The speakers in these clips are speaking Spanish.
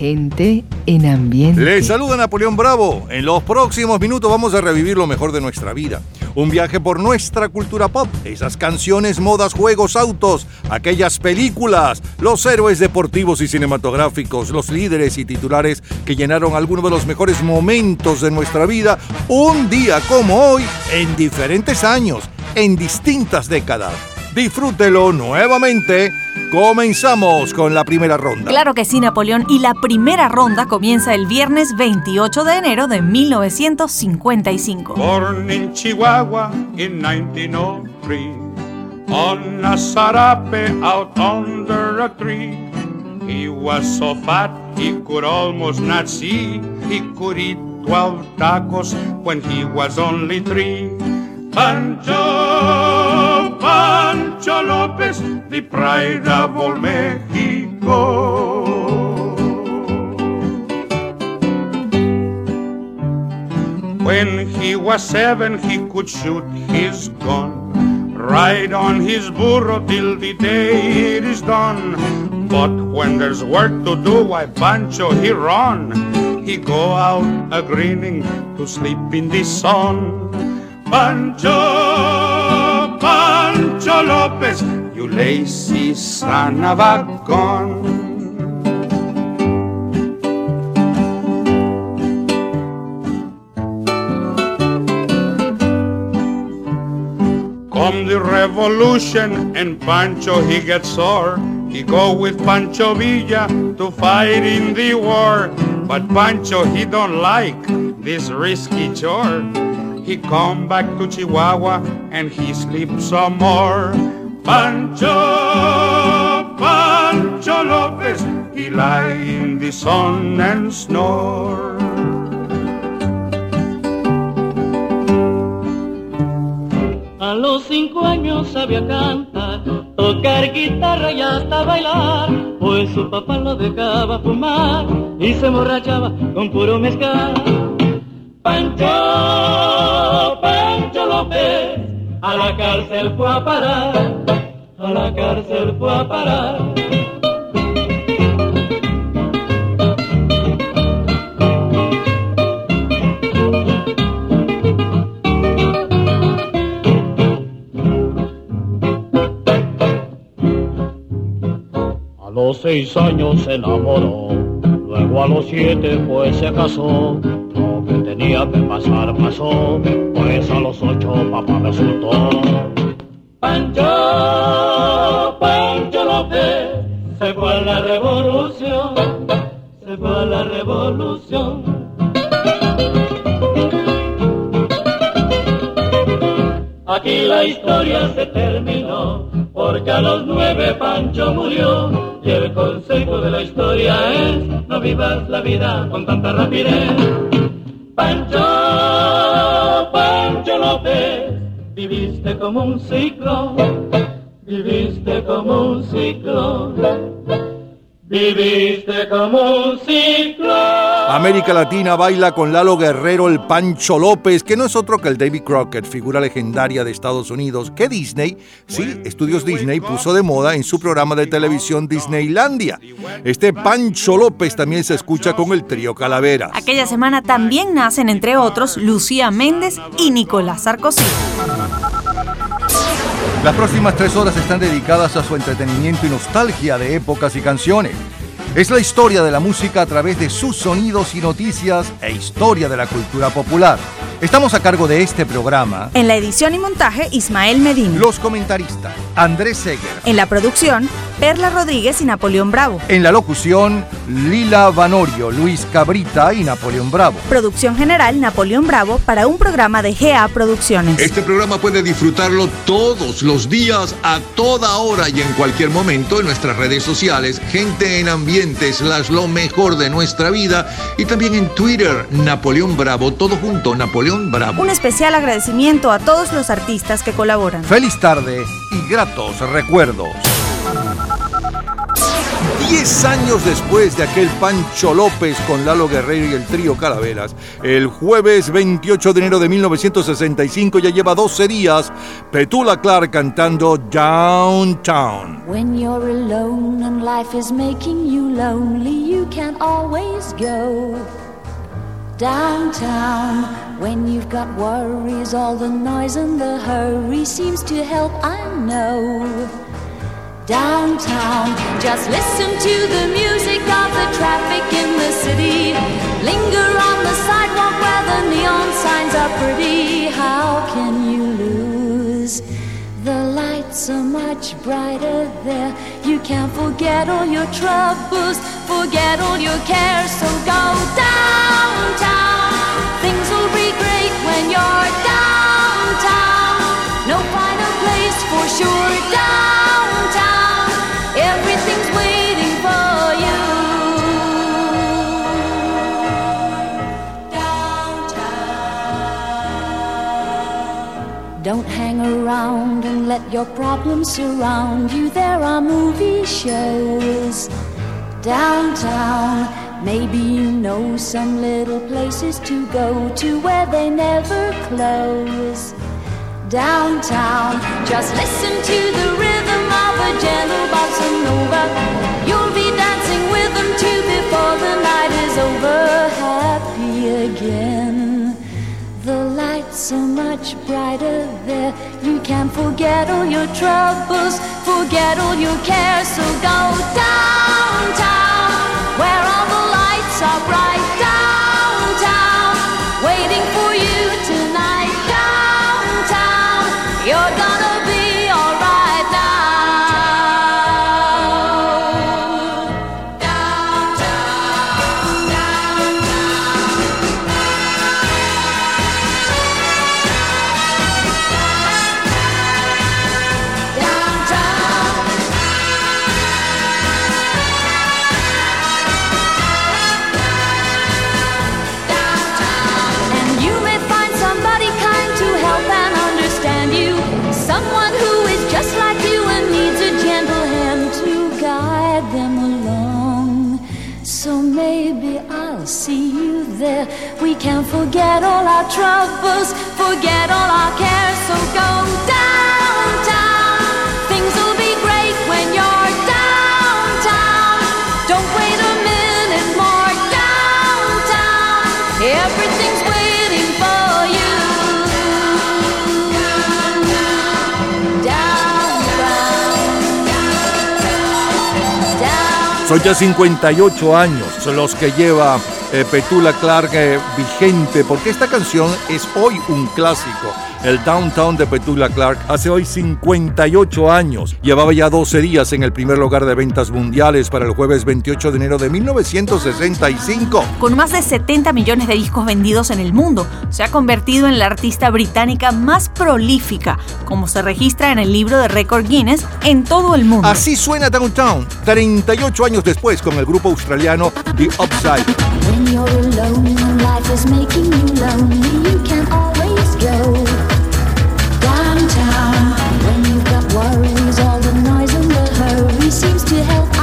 Gente en ambiente. Les saluda Napoleón Bravo. En los próximos minutos vamos a revivir lo mejor de nuestra vida. Un viaje por nuestra cultura pop. Esas canciones, modas, juegos, autos, aquellas películas, los héroes deportivos y cinematográficos, los líderes y titulares que llenaron algunos de los mejores momentos de nuestra vida un día como hoy en diferentes años, en distintas décadas. Disfrútelo nuevamente. Comenzamos con la primera ronda. Claro que sí, Napoleón. Y la primera ronda comienza el viernes 28 de enero de 1955. Born in Chihuahua in 1903, on a sarape out under a tree. He was so fat he could almost not see. He could eat 12 tacos when he was only three. Pancho, Pancho López, the pride of all Mexico. When he was seven, he could shoot his gun, ride on his burro till the day it is done. But when there's work to do, why Pancho he run? He go out a grinning to sleep in the sun. Pancho, Pancho son of a gun. Come the revolution and Pancho he gets sore. He go with Pancho Villa to fight in the war. But Pancho he don't like this risky chore. He come back to Chihuahua and he sleep some more. Pancho, Pancho Lopez, he lie in the sun and snore. A los cinco años sabía cantar, tocar guitarra y hasta bailar, pues su papá lo dejaba fumar y se emborrachaba con puro mezcal. Pancho, Pancho A la cárcel fue a parar, a la cárcel fue a parar. A los seis años se enamoró, luego a los siete pues se casó. Tenía que pasar pasó, pues a los ocho papá resultó. Pancho, Pancho López, se fue a la revolución, se fue a la revolución. Aquí la historia se terminó, porque a los nueve Pancho murió. Y el consejo de la historia es, no vivas la vida con tanta rapidez. Viviste como un ciclo, viviste como un ciclo, viviste como un. América Latina baila con Lalo Guerrero, el Pancho López, que no es otro que el David Crockett, figura legendaria de Estados Unidos, que Disney, sí, Estudios Disney puso de moda en su programa de televisión Disneylandia. Este Pancho López también se escucha con el trío Calavera. Aquella semana también nacen, entre otros, Lucía Méndez y Nicolás Sarkozy. Las próximas tres horas están dedicadas a su entretenimiento y nostalgia de épocas y canciones. Es la historia de la música a través de sus sonidos y noticias e historia de la cultura popular. Estamos a cargo de este programa. En la edición y montaje, Ismael Medina. Los comentaristas, Andrés Seger. En la producción, Perla Rodríguez y Napoleón Bravo. En la locución, Lila Vanorio, Luis Cabrita y Napoleón Bravo. Producción general, Napoleón Bravo, para un programa de GA Producciones. Este programa puede disfrutarlo todos los días, a toda hora y en cualquier momento en nuestras redes sociales, Gente en Ambiente, slash lo mejor de nuestra vida, y también en Twitter, Napoleón Bravo, todo junto, Napoleón Bravo. Un especial agradecimiento a todos los artistas que colaboran. Feliz tarde y gratos recuerdos. 10 años después de aquel Pancho López con Lalo Guerrero y el trío Calaveras, el jueves 28 de enero de 1965 ya lleva 12 días, Petula Clark cantando Downtown. When you're alone and life is making you lonely, you can always go downtown. When you've got worries, all the noise and the hurry seems to help, I know downtown. Just listen to the music of the traffic in the city. Linger on the sidewalk where the neon signs are pretty. How can you lose? The lights are much brighter there. You can't forget all your troubles, forget all your cares. So go downtown. Things will be great when you're downtown. Place for sure. Downtown. Everything's waiting for you. Downtown. Don't hang around and let your problems surround you. There are movie shows downtown. Maybe you know some little places to go to where they never close downtown. Just listen to the rhythm of a gentle bossa nova. You'll be dancing with them too before the night is over. Happy again. The lights are much brighter there. You can forget all your troubles, forget all your cares. So go downtown, where all the lights are bright. Troubles, forget all our cares. So go downtown. Things will be great when you're downtown. Don't wait a minute more. Downtown. Everything's waiting for you. Downtown. Down. Son ya 58 años los que lleva Petula Clark eh, vigente, porque esta canción es hoy un clásico. El Downtown de Petula Clark hace hoy 58 años. Llevaba ya 12 días en el primer lugar de ventas mundiales para el jueves 28 de enero de 1965. Con más de 70 millones de discos vendidos en el mundo, se ha convertido en la artista británica más prolífica, como se registra en el libro de récord Guinness en todo el mundo. Así suena Downtown, 38 años después con el grupo australiano The Upside. Seems to help.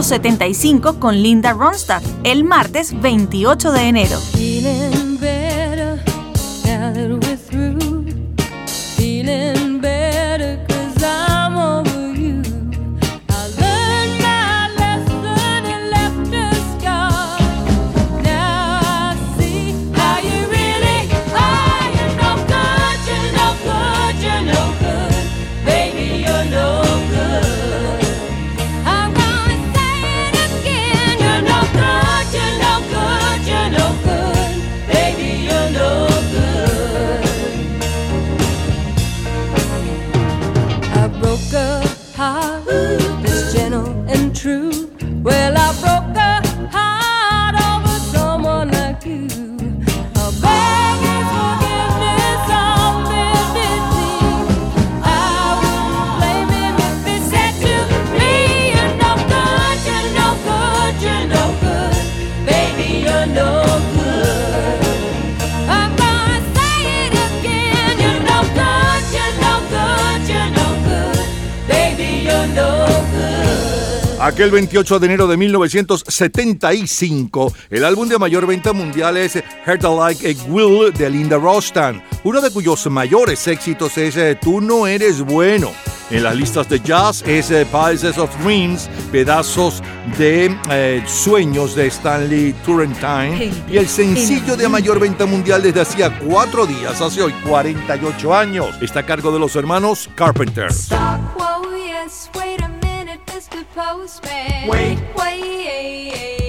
1975 con Linda Ronstadt, el martes 28 de enero. Aquel 28 de enero de 1975, el álbum de mayor venta mundial es Heart Like a Will de Linda Rostan, uno de cuyos mayores éxitos es eh, Tú no eres bueno. En las listas de jazz es eh, Pieces of Dreams, pedazos de eh, sueños de Stanley Turrentine y el sencillo de mayor venta mundial desde hacía cuatro días, hace hoy 48 años. Está a cargo de los hermanos Carpenter. Postman. Wait, wait,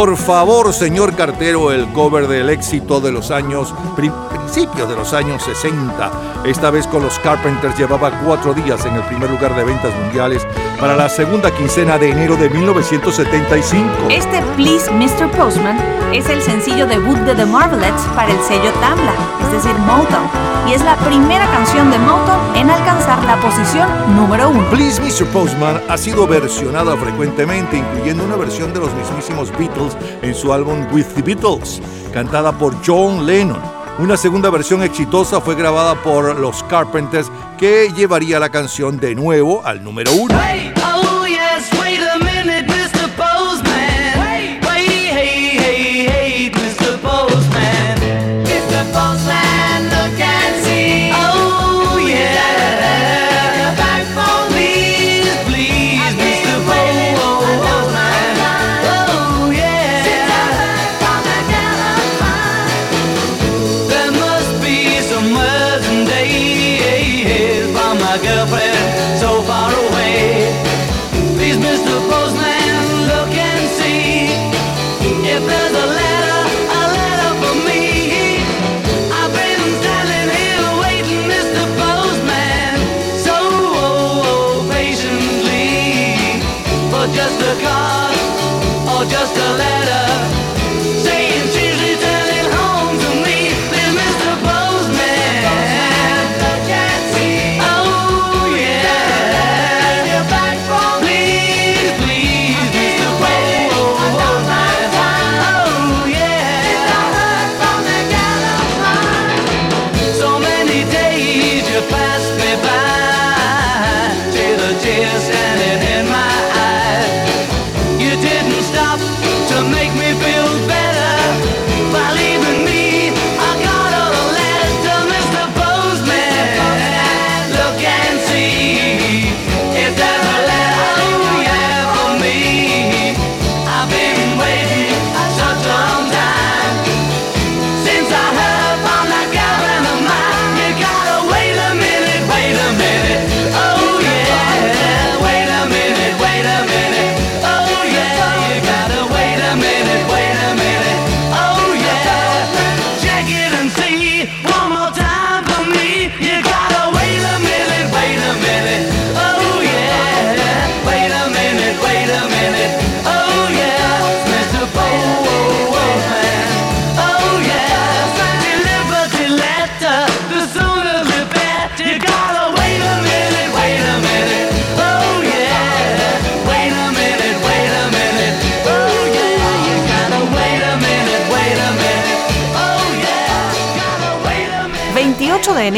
Por favor, señor cartero, el cover del éxito de los años, principios de los años 60. Esta vez con los Carpenters llevaba cuatro días en el primer lugar de ventas mundiales para la segunda quincena de enero de 1975. Este Please Mr. Postman es el sencillo debut de The Marvelettes para el sello Tamla, es decir, Motown, y es la primera canción de Motown en alcanzar la posición número uno. Please Mr. Postman ha sido versionada frecuentemente, incluyendo una versión de los mismísimos Beatles en su álbum With the Beatles, cantada por John Lennon. Una segunda versión exitosa fue grabada por los Carpenters que llevaría la canción de nuevo al número uno. 28 de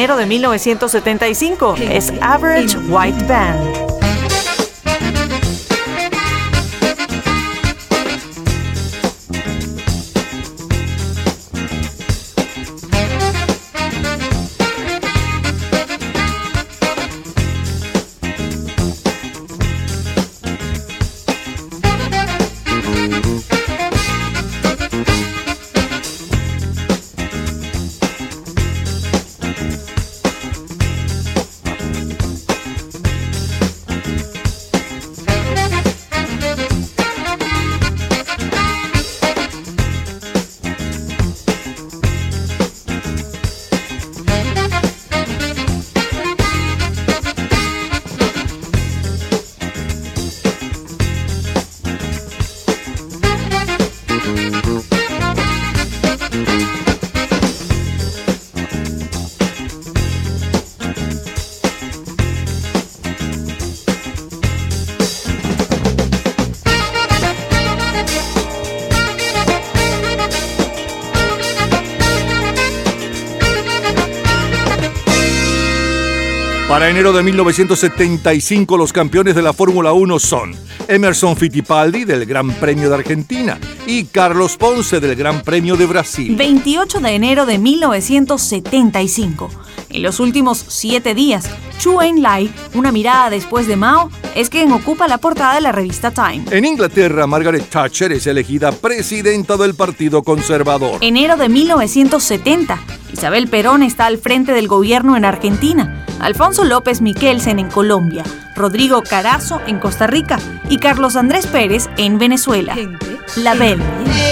enero de 1975. Es Average White Band. Enero de 1975 los campeones de la Fórmula 1 son Emerson Fittipaldi del Gran Premio de Argentina y Carlos Ponce del Gran Premio de Brasil. 28 de enero de 1975. En los últimos siete días, Chu Enlai, una mirada después de Mao, es quien ocupa la portada de la revista Time. En Inglaterra, Margaret Thatcher es elegida presidenta del Partido Conservador. Enero de 1970. Isabel Perón está al frente del gobierno en Argentina, Alfonso López Miquelsen en Colombia, Rodrigo Carazo en Costa Rica y Carlos Andrés Pérez en Venezuela. La Belle.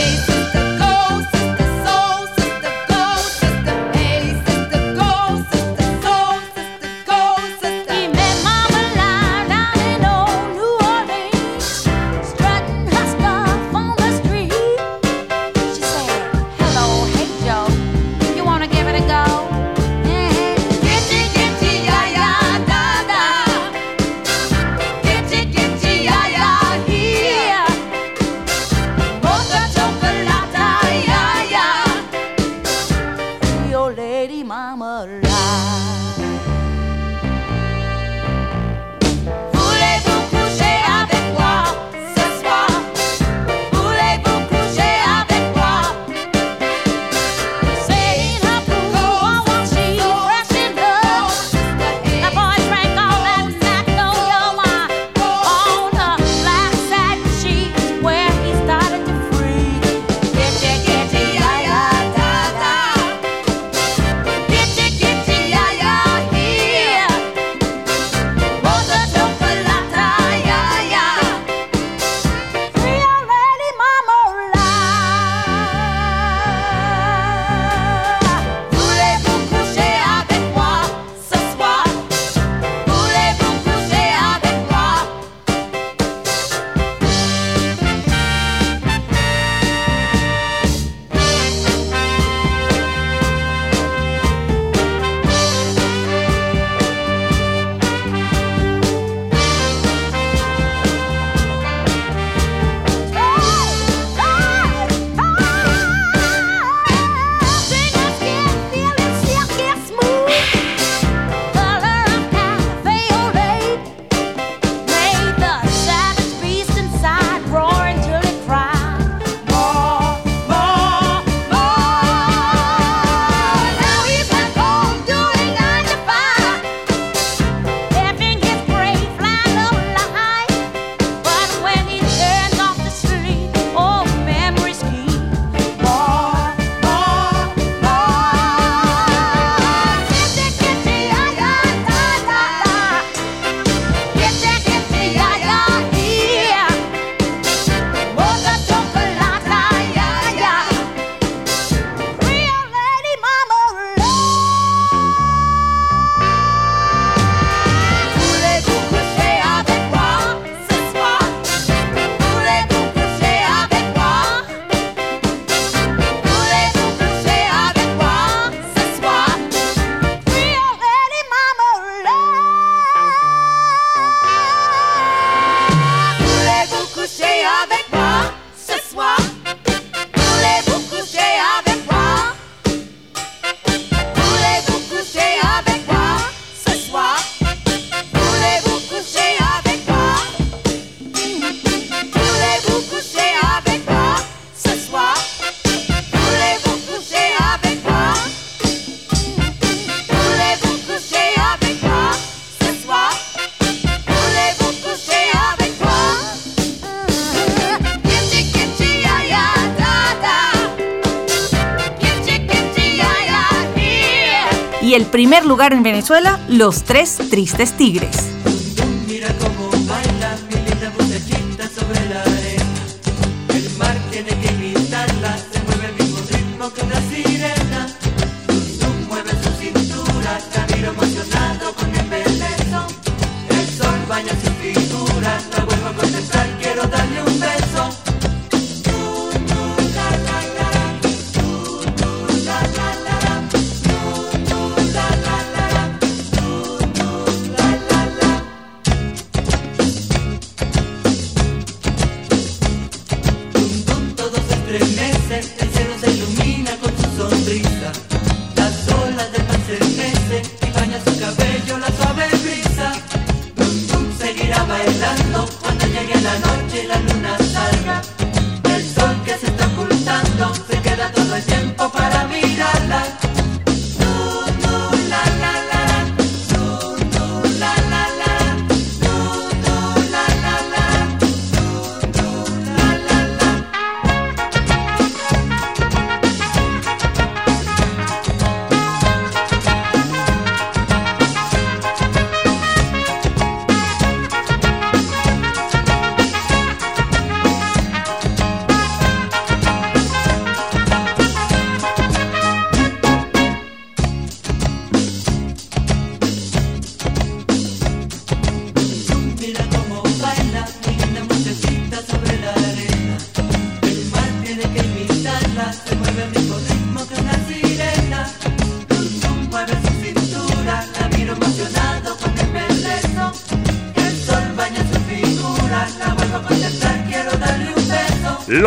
Lugar en Venezuela, Los Tres Tristes Tigres.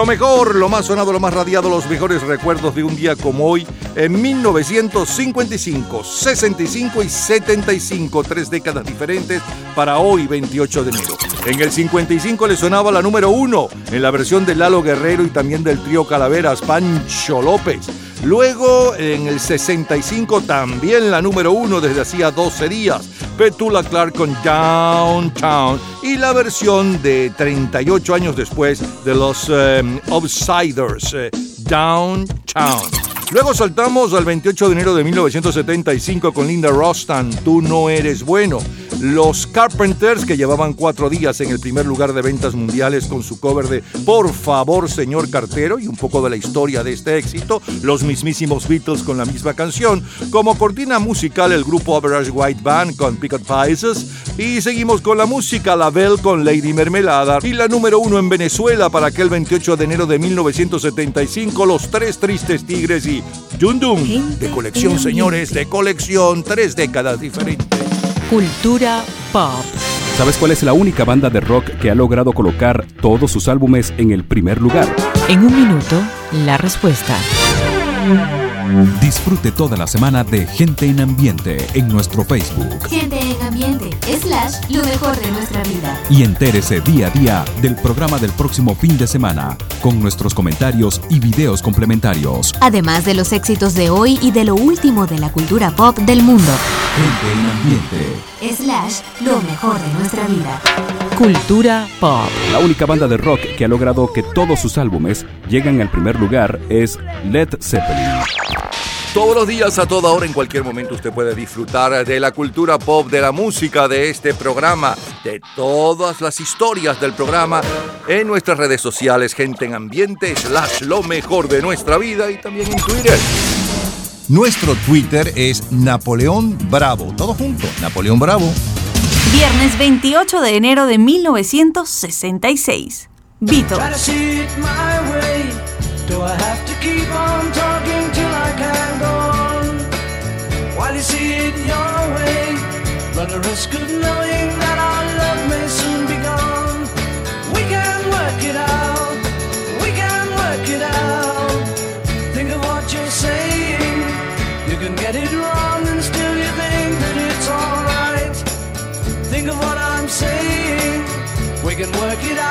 Lo mejor, lo más sonado, lo más radiado, los mejores recuerdos de un día como hoy, en 1955, 65 y 75, tres décadas diferentes para hoy, 28 de enero. En el 55 le sonaba la número uno, en la versión de Lalo Guerrero y también del trío Calaveras, Pancho López. Luego, en el 65, también la número uno desde hacía 12 días, Petula Clark con Downtown y la versión de 38 años después de los eh, Outsiders, eh, Downtown. Luego saltamos al 28 de enero de 1975 con Linda Rostan, Tú no eres bueno. Los Carpenters, que llevaban cuatro días en el primer lugar de ventas mundiales con su cover de Por favor, señor cartero, y un poco de la historia de este éxito. Los mismísimos Beatles con la misma canción. Como cortina musical, el grupo Average White Band con Picket Pieces. Y seguimos con la música La Belle con Lady Mermelada. Y la número uno en Venezuela para aquel 28 de enero de 1975, Los Tres Tristes Tigres y Dum. De colección, señores, de colección, tres décadas diferentes. Cultura pop. ¿Sabes cuál es la única banda de rock que ha logrado colocar todos sus álbumes en el primer lugar? En un minuto, la respuesta. Disfrute toda la semana de Gente en Ambiente en nuestro Facebook Gente slash, lo mejor de nuestra vida. y entérese día a día del programa del próximo fin de semana con nuestros comentarios y videos complementarios. Además de los éxitos de hoy y de lo último de la cultura pop del mundo. Gente en Ambiente. Slash, lo mejor de nuestra vida. Cultura pop. La única banda de rock que ha logrado que todos sus álbumes lleguen al primer lugar es Led Zeppelin. Todos los días, a toda hora, en cualquier momento, usted puede disfrutar de la cultura pop, de la música, de este programa, de todas las historias del programa en nuestras redes sociales, gente en ambiente, slash lo mejor de nuestra vida y también en Twitter. Nuestro Twitter es Napoleón Bravo. Todo junto, Napoleón Bravo. Viernes 28 de enero de 1966. Beatles. Run the risk of knowing that our love may soon be gone. We can work it out. We can work it out. Think of what you're saying. You can get it wrong and still you think that it's alright. Think of what I'm saying. We can work it out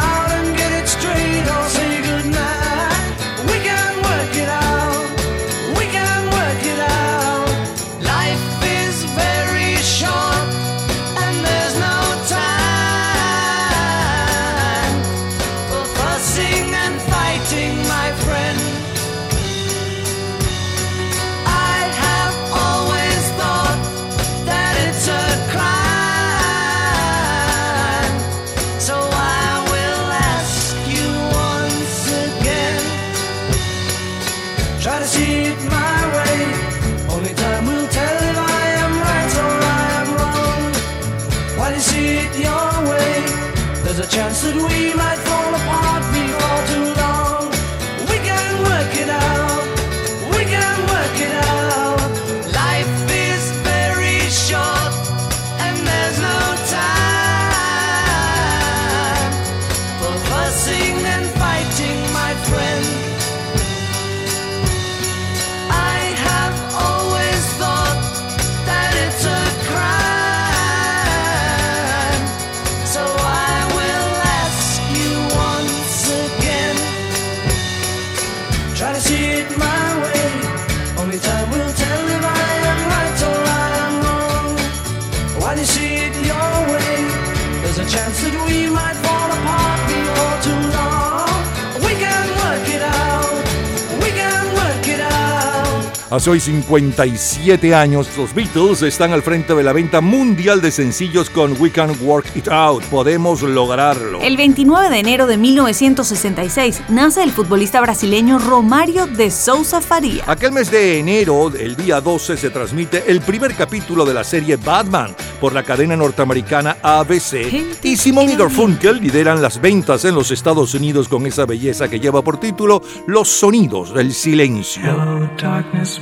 Hace hoy 57 años, los Beatles están al frente de la venta mundial de sencillos con We Can Work It Out. Podemos lograrlo. El 29 de enero de 1966 nace el futbolista brasileño Romário de Souza Faria. Aquel mes de enero, el día 12, se transmite el primer capítulo de la serie Batman por la cadena norteamericana ABC. Y Simon y Garfunkel lideran las ventas en los Estados Unidos con esa belleza que lleva por título Los sonidos del silencio. Hello, darkness,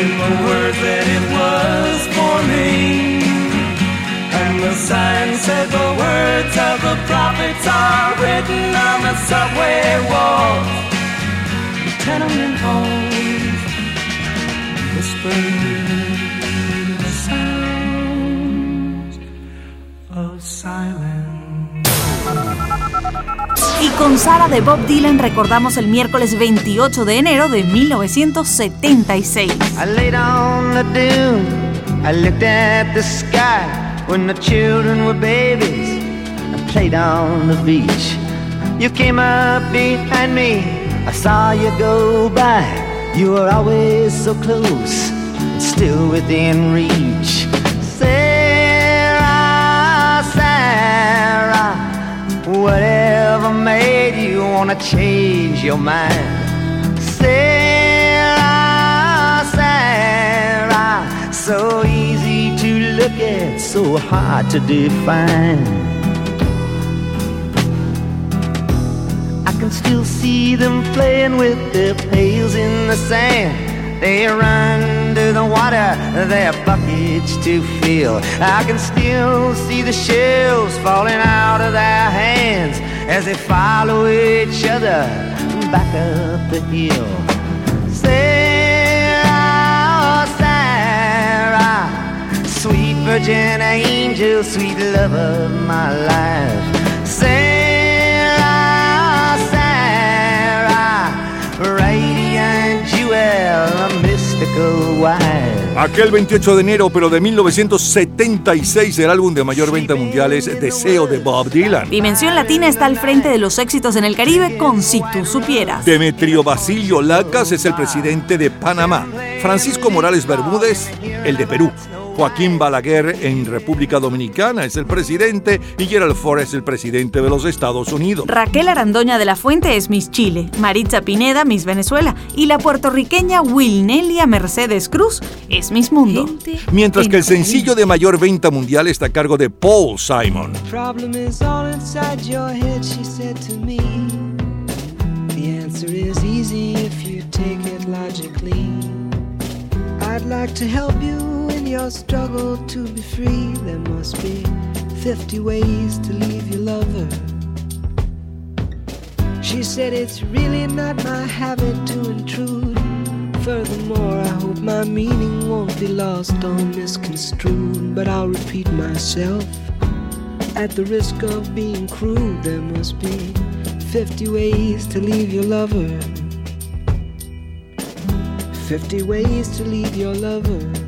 in the words that it was forming. And the sign said the words of the prophets are written on the subway walls, tenement halls, whispering Y con Sara de Bob Dylan recordamos el miércoles 28 de enero de 1976. I laid on the dune, I looked at the sky when the children were babies. I played on the beach. You came up behind me, I saw you go by. You were always so close, still within reach. Sarah, Sarah, whatever wanna change your mind? Sarah, Sarah, so easy to look at, so hard to define. I can still see them playing with their pails in the sand. They run to the water, their buckets to fill. I can still see the shells falling out of their hands as they follow each other back up the hill. Sarah, oh, Sarah, sweet virgin angel, sweet love of my life. Sarah, oh, Sarah, radiant jewel. Aquel 28 de enero, pero de 1976, el álbum de mayor venta mundial es Deseo de Bob Dylan. Dimensión Latina está al frente de los éxitos en el Caribe con Si tú supieras. Demetrio Basilio Lacas es el presidente de Panamá. Francisco Morales Bermúdez, el de Perú. Joaquín Balaguer en República Dominicana es el presidente y Gerald Ford es el presidente de los Estados Unidos. Raquel Arandoña de la Fuente es Miss Chile, Maritza Pineda Miss Venezuela y la puertorriqueña Wilnelia Mercedes Cruz es Miss Mundo. Mientras que el sencillo de mayor venta mundial está a cargo de Paul Simon. problem is all inside your head, she said to me. The answer is easy if you take it logically. I'd like to help you your struggle to be free. There must be 50 ways to leave your lover. She said it's really not my habit to intrude. Furthermore, I hope my meaning won't be lost or misconstrued. But I'll repeat myself. At the risk of being crude, there must be 50 ways to leave your lover. 50 ways to leave your lover.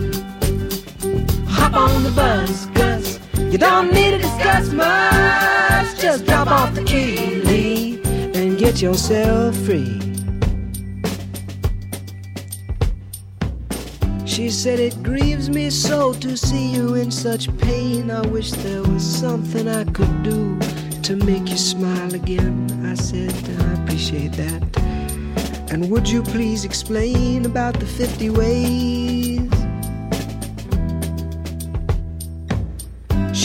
Hop on the bus, Gus. You don't need to discuss much. Just drop off the key, and get yourself free. She said, It grieves me so to see you in such pain. I wish there was something I could do to make you smile again. I said, I appreciate that. And would you please explain about the 50 ways?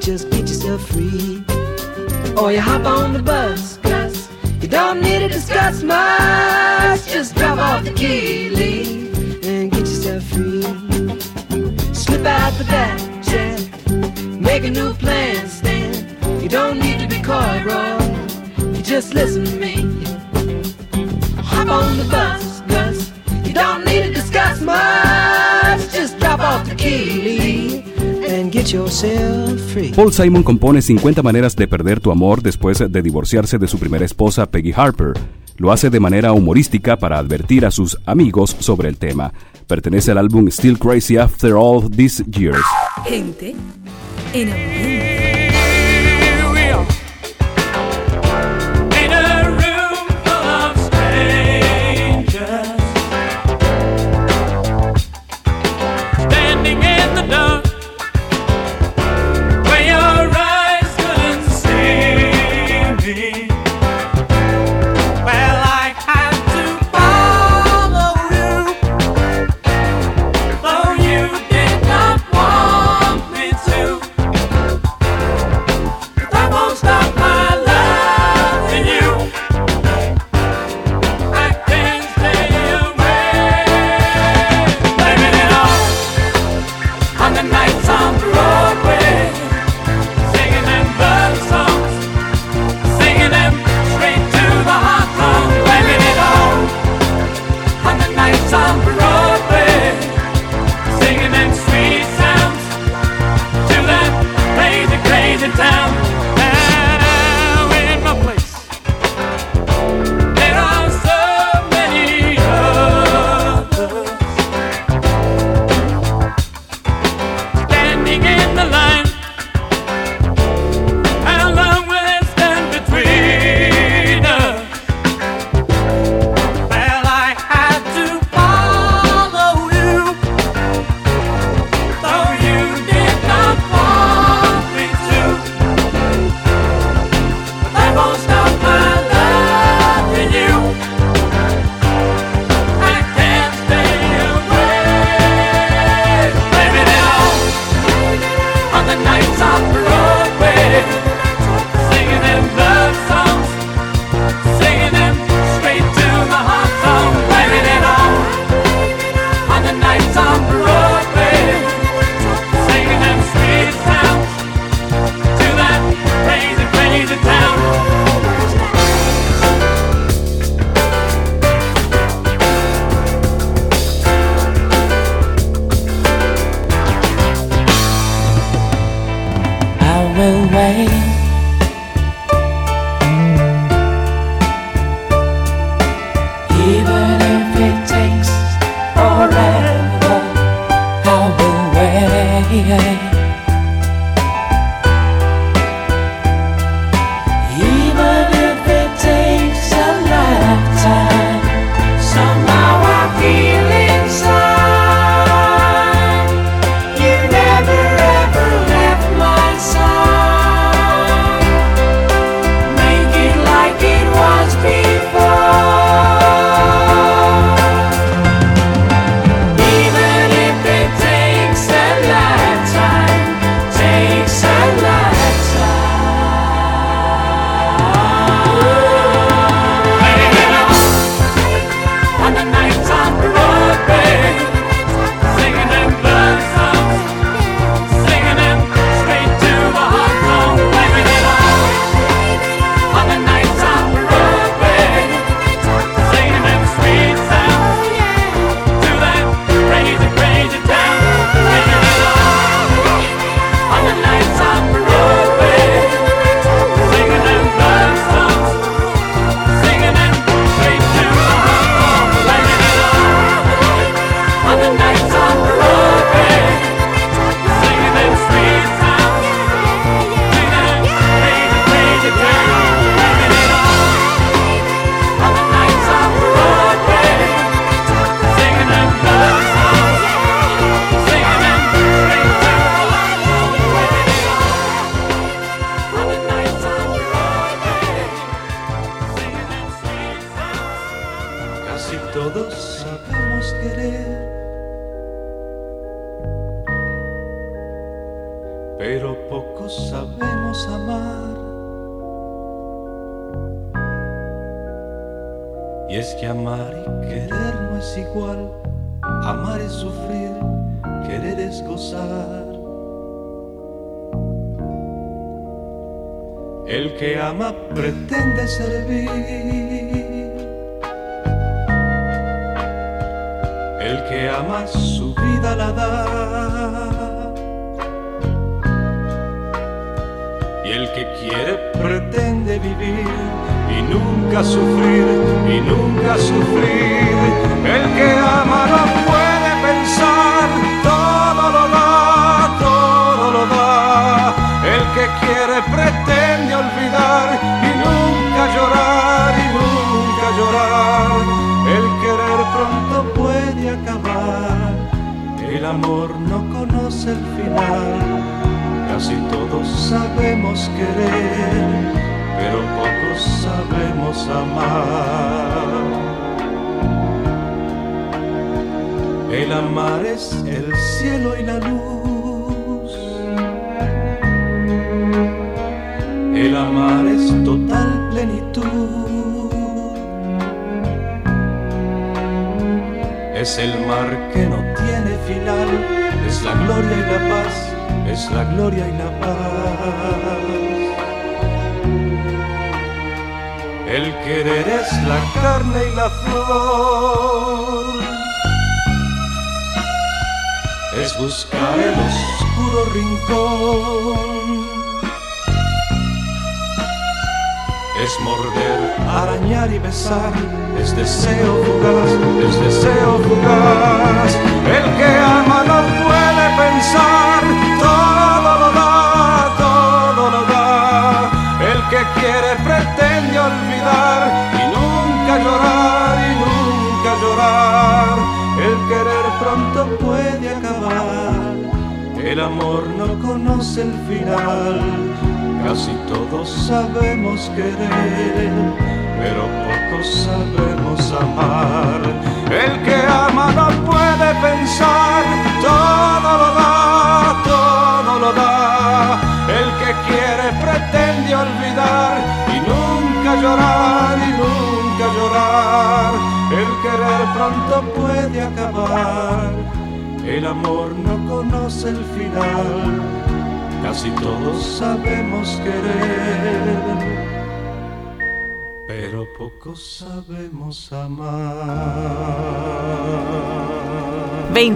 Just get yourself free. Or you hop on the bus, Gus. You don't need to discuss much. Just drop off the key, Lee, and get yourself free. Slip out the back, Jack. Make a new plan, stand. You don't need to be coy, Roy. You just listen to me. Hop on the bus, Gus. You don't need to discuss much. Just drop off the key, Lee, Paul Simon compone 50 maneras de perder tu amor después de divorciarse de su primera esposa Peggy Harper. Lo hace de manera humorística para advertir a sus amigos sobre el tema. Pertenece al álbum Still Crazy After All These Years. Gente en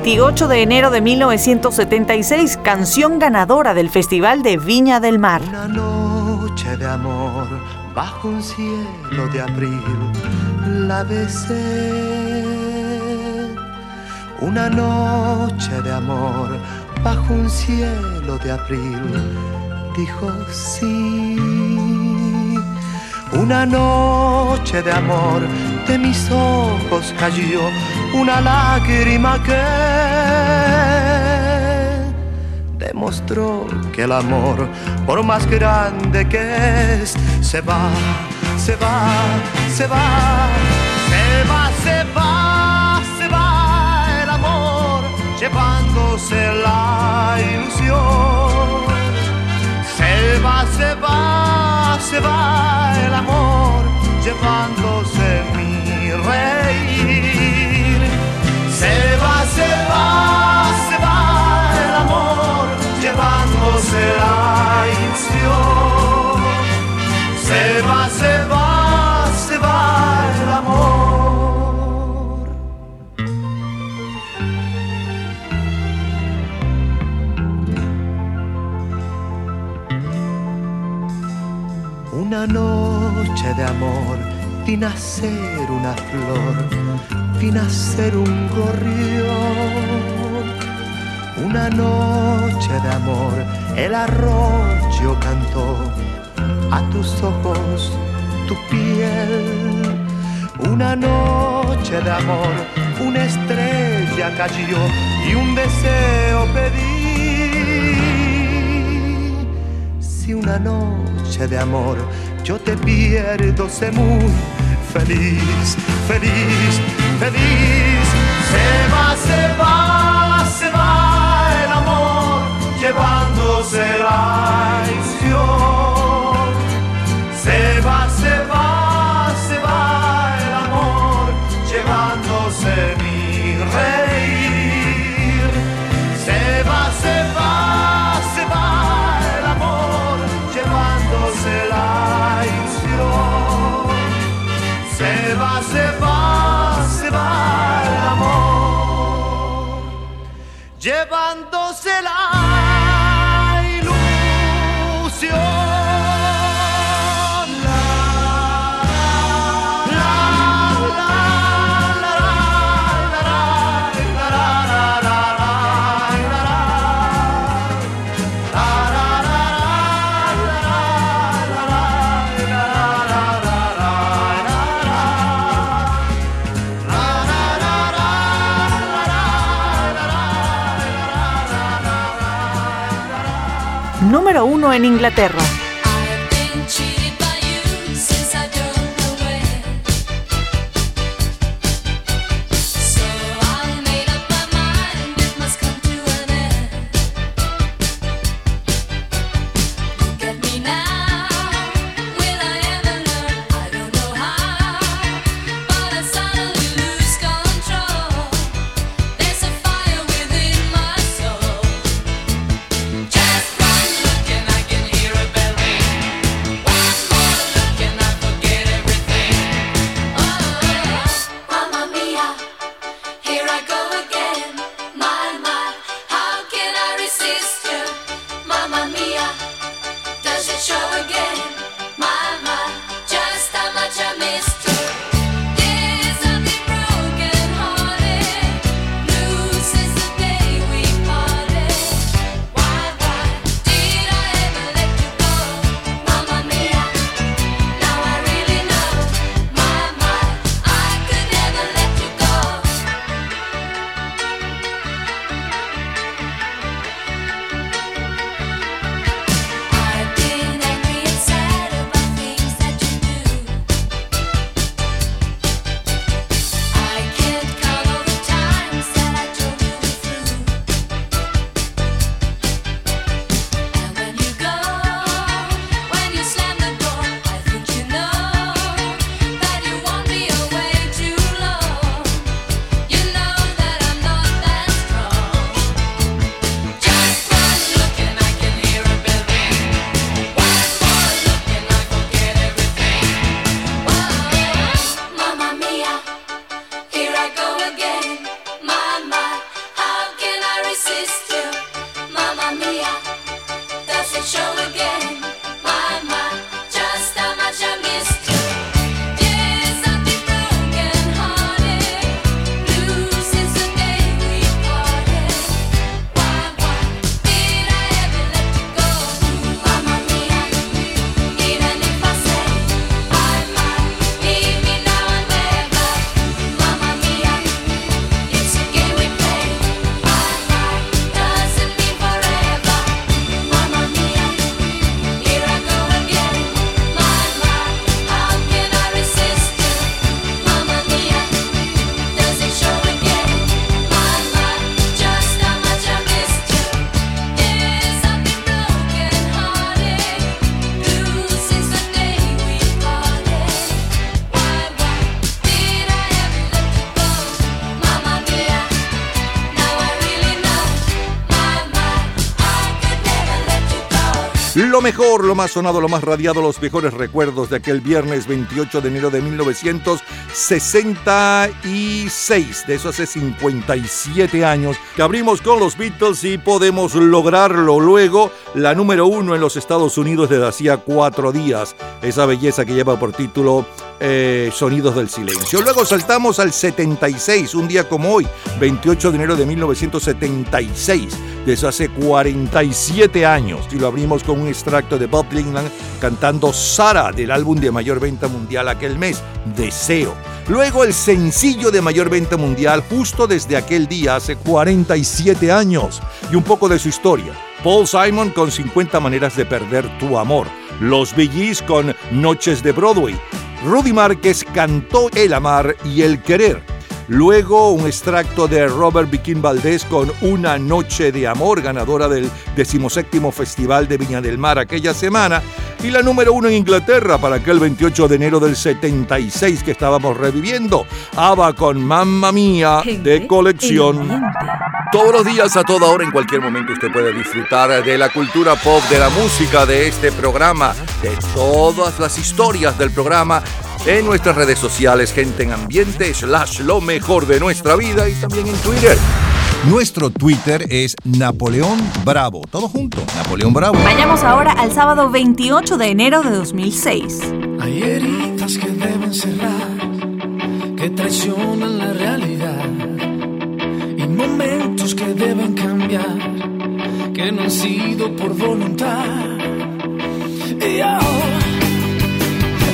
28 de enero de 1976, canción ganadora del Festival de Viña del Mar. Una noche de amor bajo un cielo de abril la besé. Una noche de amor bajo un cielo de abril dijo sí. Una noche de amor de mis ojos cayó una lágrima que demostró que el amor, por más grande que es, se va, se va, se va, se va, se va, se va el amor, llevándose la ilusión. Se va, se va, se va el amor, llevándose mi reír. Se va, se va, se va el amor, llevándose la ilusión. Se va, se va, se va el amor. Una noche de amor vi nacer una flor, vi nacer un gorrión. Una noche de amor el arroyo cantó a tus ojos tu piel. Una noche de amor una estrella cayó y un deseo pedí. Si una noche de amor yo te pierdo, sé muy feliz, feliz, feliz. Se va, se va, se va el amor, llevándose la llevándose Número 1 en Inglaterra. Mejor, lo más sonado, lo más radiado, los mejores recuerdos de aquel viernes 28 de enero de 1966. De eso hace 57 años que abrimos con los Beatles y podemos lograrlo. Luego, la número uno en los Estados Unidos desde hacía cuatro días. Esa belleza que lleva por título eh, Sonidos del Silencio. Luego saltamos al 76, un día como hoy, 28 de enero de 1976. De eso hace 47 años. Y lo abrimos con un extracto de Bob Dylan cantando Sara del álbum de mayor venta mundial aquel mes, Deseo. Luego el sencillo de mayor venta mundial justo desde aquel día, hace 47 años. Y un poco de su historia. Paul Simon con 50 maneras de perder tu amor. Los Bee Gees con Noches de Broadway. Rudy Márquez cantó El amar y el querer. Luego un extracto de Robert Biquín Valdés con Una noche de amor, ganadora del 17 Festival de Viña del Mar aquella semana. Y la número uno en Inglaterra para aquel 28 de enero del 76 que estábamos reviviendo. ABBA con Mamma Mía de colección. Todos los días, a toda hora, en cualquier momento, usted puede disfrutar de la cultura pop, de la música, de este programa, de todas las historias del programa en nuestras redes sociales, gente en ambiente, slash lo mejor de nuestra vida y también en Twitter. Nuestro Twitter es Napoleón Bravo. Todo junto, Napoleón Bravo. Vayamos ahora al sábado 28 de enero de 2006. Hay heridas que deben cerrar, que traicionan la realidad. Momentos que deben cambiar, que no han sido por voluntad. Y yo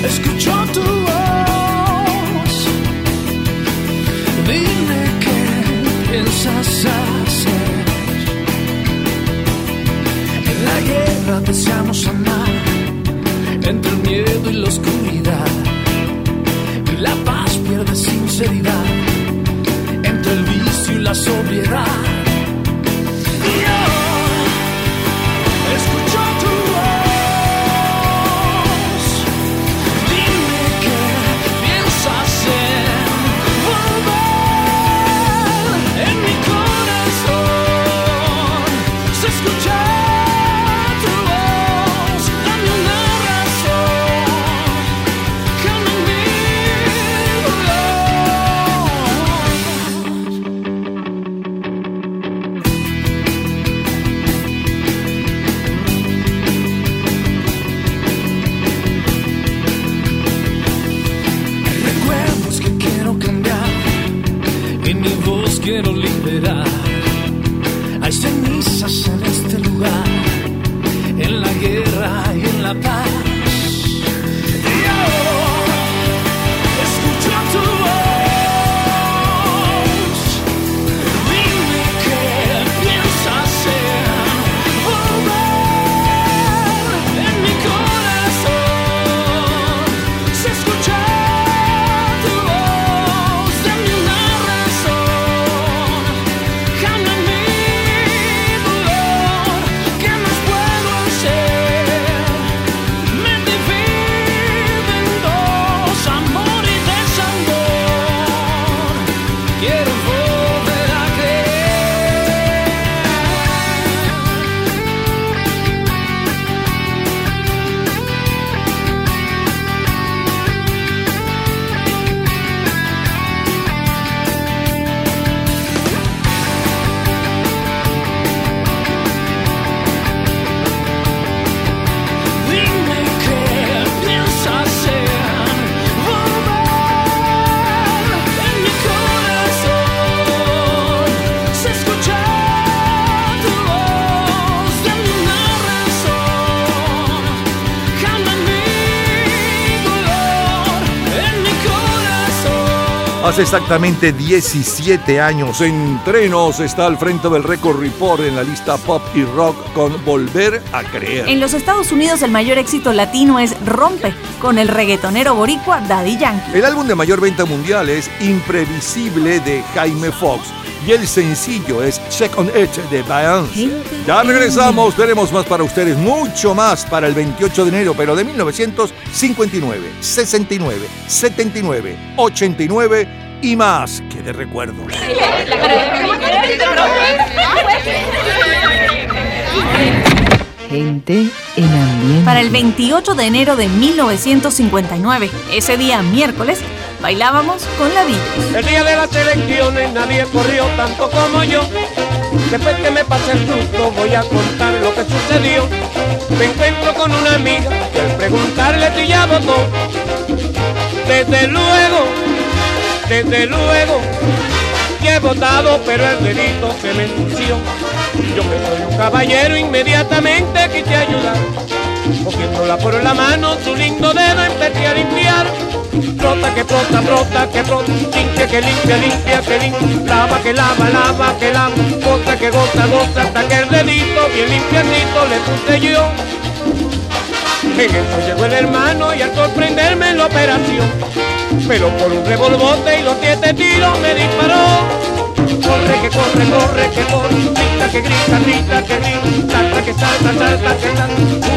escucho tu voz. Dime qué piensas hacer. En la guerra deseamos amar entre el miedo y la oscuridad. Y la paz pierde sinceridad y la sobriedad. Hace exactamente 17 años, Entre Nos está al frente del Record Report en la lista pop y rock con Volver a Creer. En los Estados Unidos el mayor éxito latino es Rompe, con el reggaetonero boricua Daddy Yankee. El álbum de mayor venta mundial es Imprevisible de Jaime Fox y el sencillo es Check on It de Beyoncé. Ya regresamos, tenemos más para ustedes, mucho más para el 28 de enero, pero de 1959, 69, 79, 89 y más que de recuerdos. Gente en ambiente. Para el 28 de enero de 1959, ese día miércoles, bailábamos con la vida. El día de las elecciones nadie corrió tanto como yo. Después que me pase el susto voy a contar lo que sucedió. Me encuentro con una amiga y al preguntarle si ya votó. Desde luego, desde luego, que he votado, pero el delito se me ensució. Yo que soy un caballero inmediatamente quise ayudar. Cogiéndola por la mano, su lindo dedo empecé a limpiar. Brota que brota, brota que brota, limpia que limpia, limpia que limpia, lava que lava, lava que lava, goza que goza, goza, hasta que el dedito bien limpiacito le puse yo. En eso llegó el hermano y al sorprenderme en la operación, pero por un revolvote y los siete tiros me disparó. Corre que corre, corre que corre, grita que grita, grita que grita, salta que salta, salta que salta,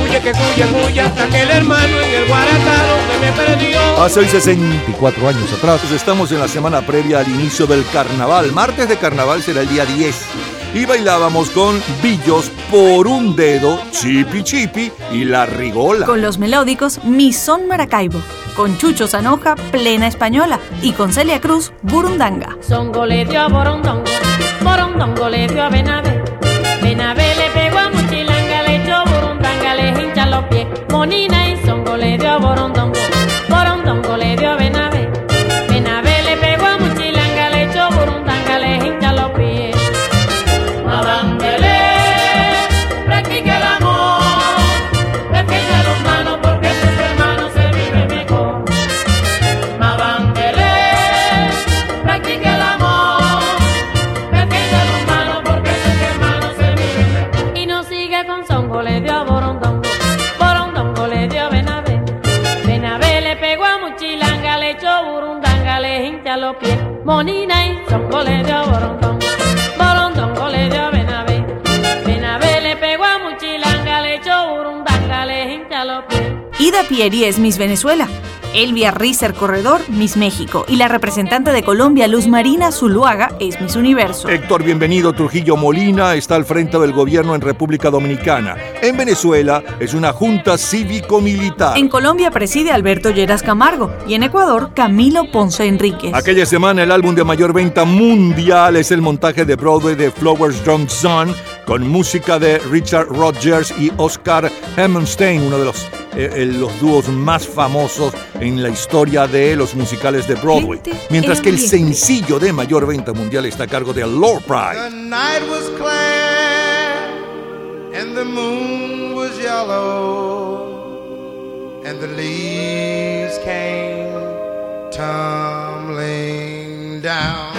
huye que huye, huye, hasta que el hermano en el guarataro se me perdió. Hace hoy 64 años atrás, pues estamos en la semana previa al inicio del carnaval. Martes de carnaval será el día 10. Y bailábamos con Billos por un dedo, Chipi Chipi y La Rigola. Con los melódicos Mi Son Maracaibo, con Chucho Zanoja, Plena Española y con Celia Cruz, Burundanga. Songo le dio a Borondongo, Borondongo le dio a Benavé. Benavé le pegó a Muchilanga, le echó Burundanga, le hincha los pies. Monina y Songo le dio a Borondongo Ida Pieri es Miss Venezuela. Elvia Rizer Corredor, Miss México. Y la representante de Colombia, Luz Marina Zuluaga, es Miss Universo. Héctor Bienvenido Trujillo Molina está al frente del gobierno en República Dominicana. En Venezuela es una junta cívico-militar. En Colombia preside Alberto Lleras Camargo y en Ecuador Camilo Ponce Enríquez. Aquella semana el álbum de mayor venta mundial es el montaje de Broadway de Flowers Johnson con música de Richard Rodgers y Oscar Hammerstein, uno de los, eh, eh, los dúos más famosos en la historia de los musicales de Broadway. Mientras que el sencillo de mayor venta mundial está a cargo de Lord Pride. The night was clear and the moon was yellow and the leaves came tumbling down.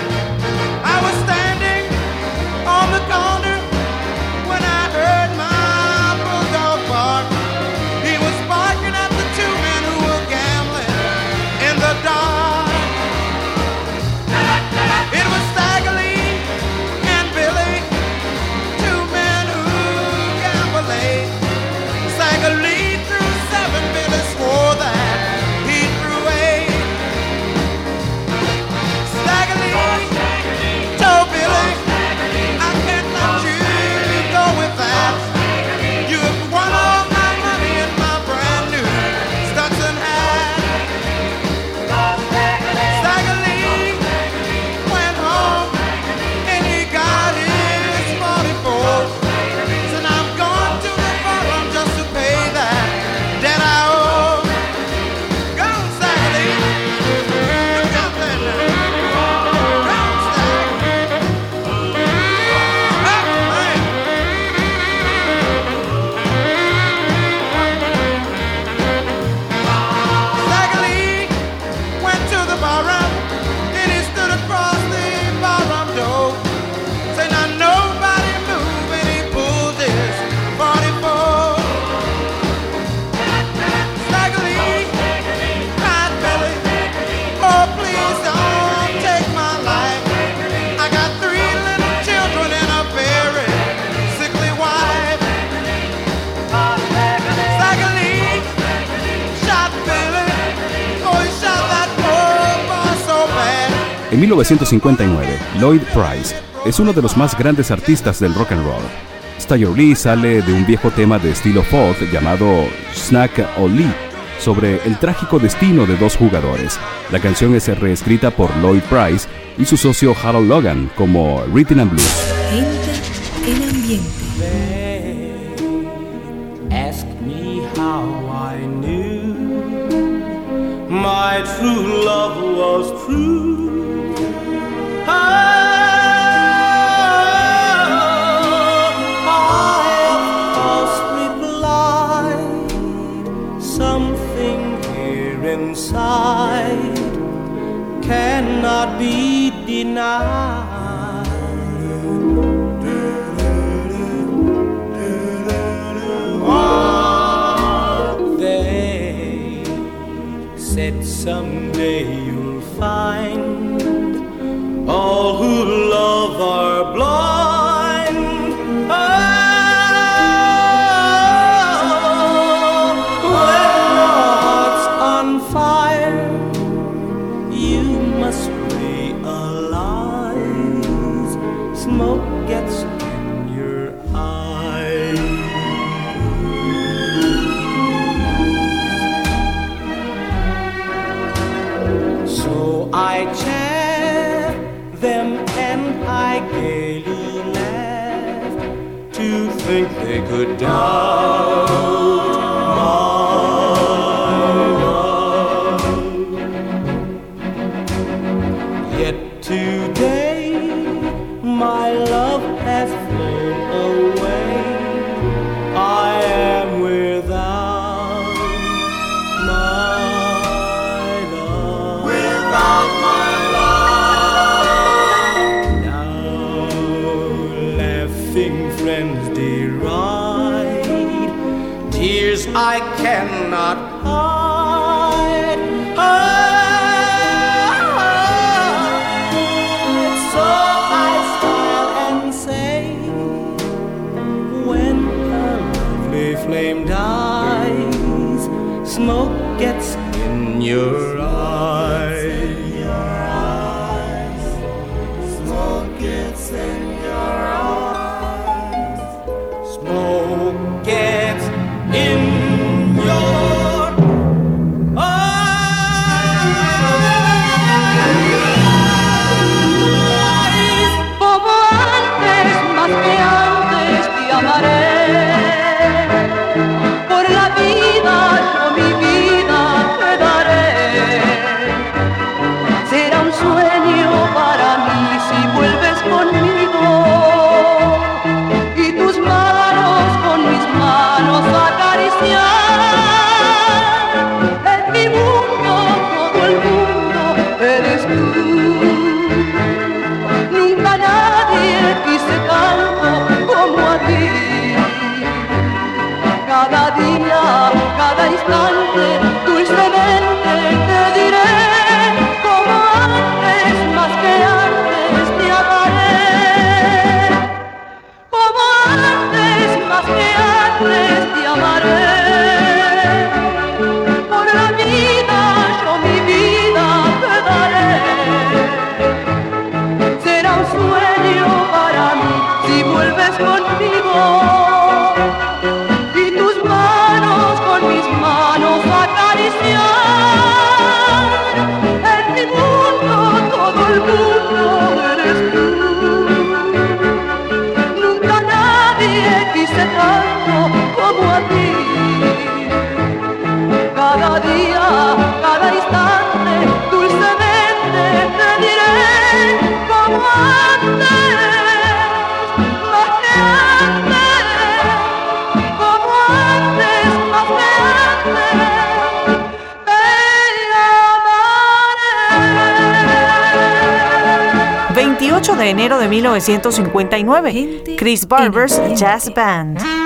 1959, Lloyd Price es uno de los más grandes artistas del rock and roll. Stayor Lee sale de un viejo tema de estilo folk llamado Snack O Lee sobre el trágico destino de dos jugadores. La canción es reescrita por Lloyd Price y su socio Harold Logan como Written and Blues. Ask me how I knew my true love was true. cannot be denied. They said some. I chair them and I gaily laughed to think they could die. enero de 1959. Chris Barber's Jazz Band.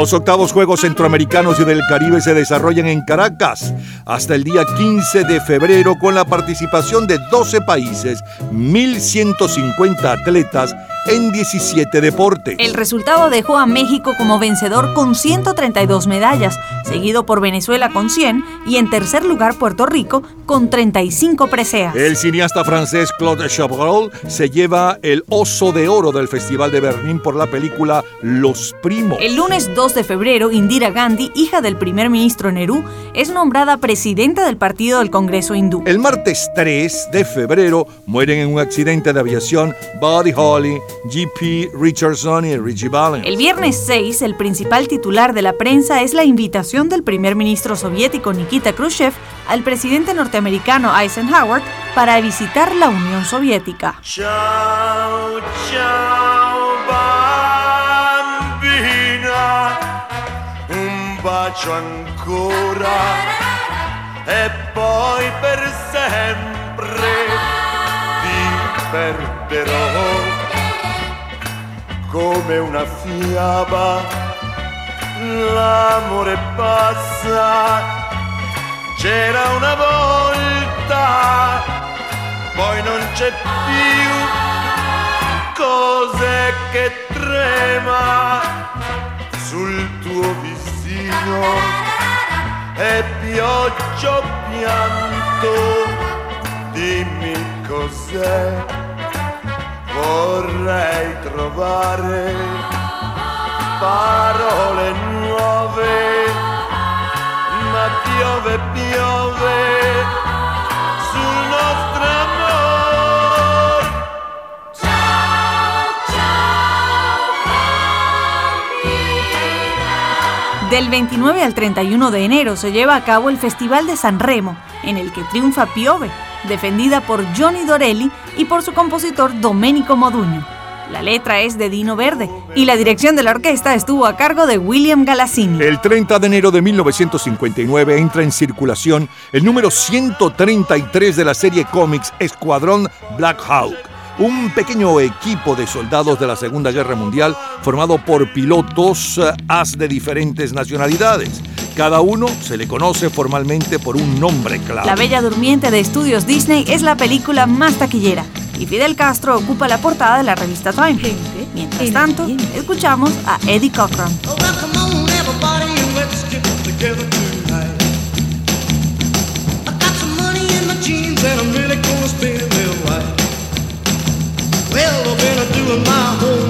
Los octavos Juegos Centroamericanos y del Caribe se desarrollan en Caracas hasta el día 15 de febrero con la participación de 12 países, 1.150 atletas en 17 deportes. El resultado dejó a México como vencedor con 132 medallas, seguido por Venezuela con 100 y en tercer lugar Puerto Rico con 35 preseas. El cineasta francés Claude Chabrol se lleva el Oso de Oro del Festival de Berlín por la película Los Primos. El lunes 2 de febrero, Indira Gandhi, hija del primer ministro Nehru, es nombrada presidenta del Partido del Congreso Hindú. El martes 3 de febrero mueren en un accidente de aviación Buddy Holly, G.P. Richardson y Richie Valens. El viernes 6, el principal titular de la prensa es la invitación del primer ministro soviético Nikita Khrushchev al presidente norteamericano Eisenhower para visitar la Unión Soviética. Ciao, ciao bambina, un bacio ancora e poi per sempre ti perderò come una fiaba. L'amore passa, c'era una volta, poi non c'è più. Cos'è che trema sul tuo visino e pioggia o pianto? Dimmi cos'è. Vorrei trovare parole nuove piove piove sul amor Del 29 al 31 de enero se lleva a cabo el Festival de San Remo, en el que triunfa Piove, defendida por Johnny Dorelli y por su compositor Domenico Moduño. La letra es de Dino Verde y la dirección de la orquesta estuvo a cargo de William Galassini. El 30 de enero de 1959 entra en circulación el número 133 de la serie cómics Escuadrón Black Hawk, un pequeño equipo de soldados de la Segunda Guerra Mundial formado por pilotos eh, as de diferentes nacionalidades. Cada uno se le conoce formalmente por un nombre clave. La Bella Durmiente de Estudios Disney es la película más taquillera y Fidel Castro ocupa la portada de la revista Time. Mientras tanto, escuchamos a Eddie Cochran. Oh, well,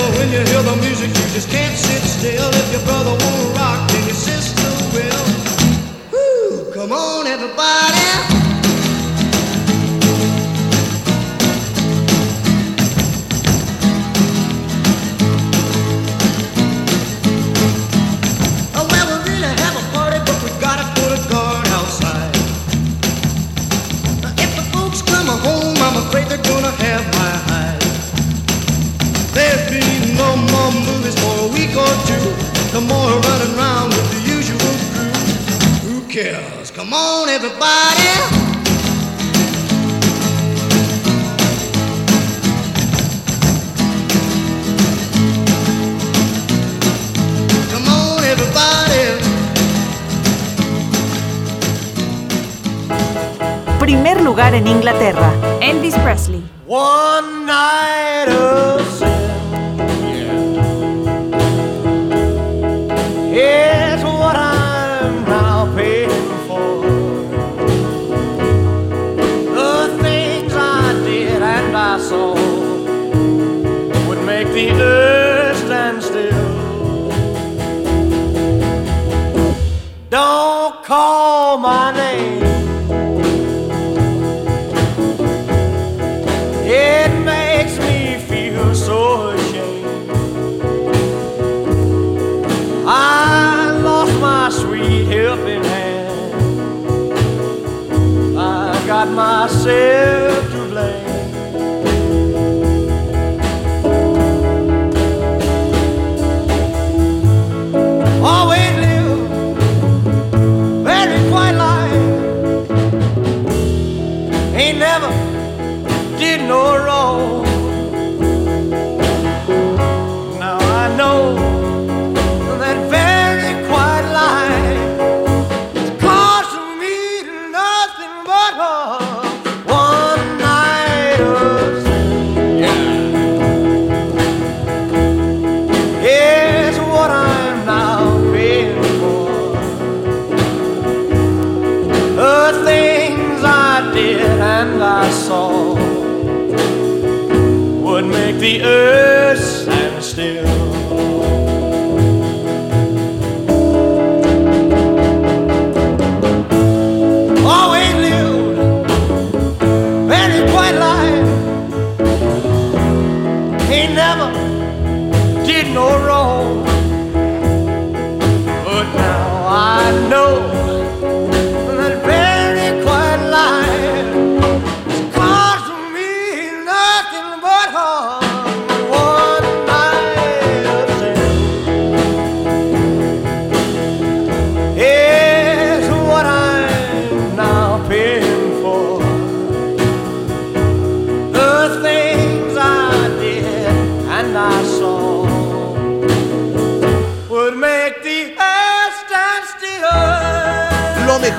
uh, when you hear the music, you just can't sit still. If your brother won't come on, everybody. Oh, come on, everybody. Come on, everybody. Primer lugar en Inglaterra, Elvis Presley. One night of sin, yeah, is myself. Earth stand still. Always lived very quiet life. Ain't never did no wrong.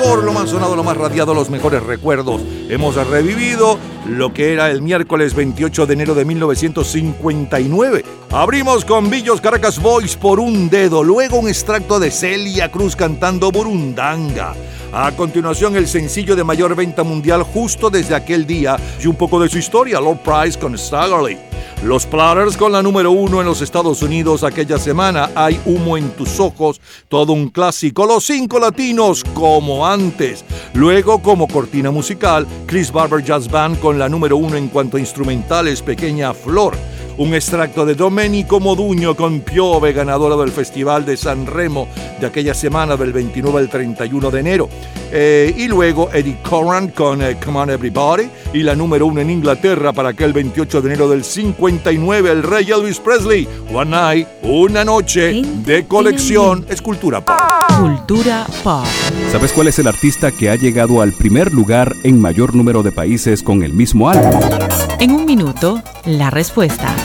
Lo más sonado, lo más radiado, los mejores recuerdos. Hemos revivido lo que era el miércoles 28 de enero de 1959. Abrimos con Villos Caracas Boys por un dedo, luego un extracto de Celia Cruz cantando Burundanga. A continuación, el sencillo de mayor venta mundial justo desde aquel día y un poco de su historia, Lord Price con Staggerly. Los Platters con la número uno en los Estados Unidos aquella semana. Hay humo en tus ojos, todo un clásico. Los cinco latinos como antes. Luego, como cortina musical, Chris Barber Jazz Band con la número uno en cuanto a instrumentales, Pequeña Flor. Un extracto de Domenico Moduño con Piove, ganadora del Festival de San Remo de aquella semana del 29 al 31 de enero. Eh, y luego Eddie Coran con eh, Come On Everybody y la número uno en Inglaterra para aquel 28 de enero del 59, el rey Elvis Presley. One Night, una noche de colección, escultura pop. Cultura pop. ¿Sabes cuál es el artista que ha llegado al primer lugar en mayor número de países con el mismo álbum? En un minuto, la respuesta.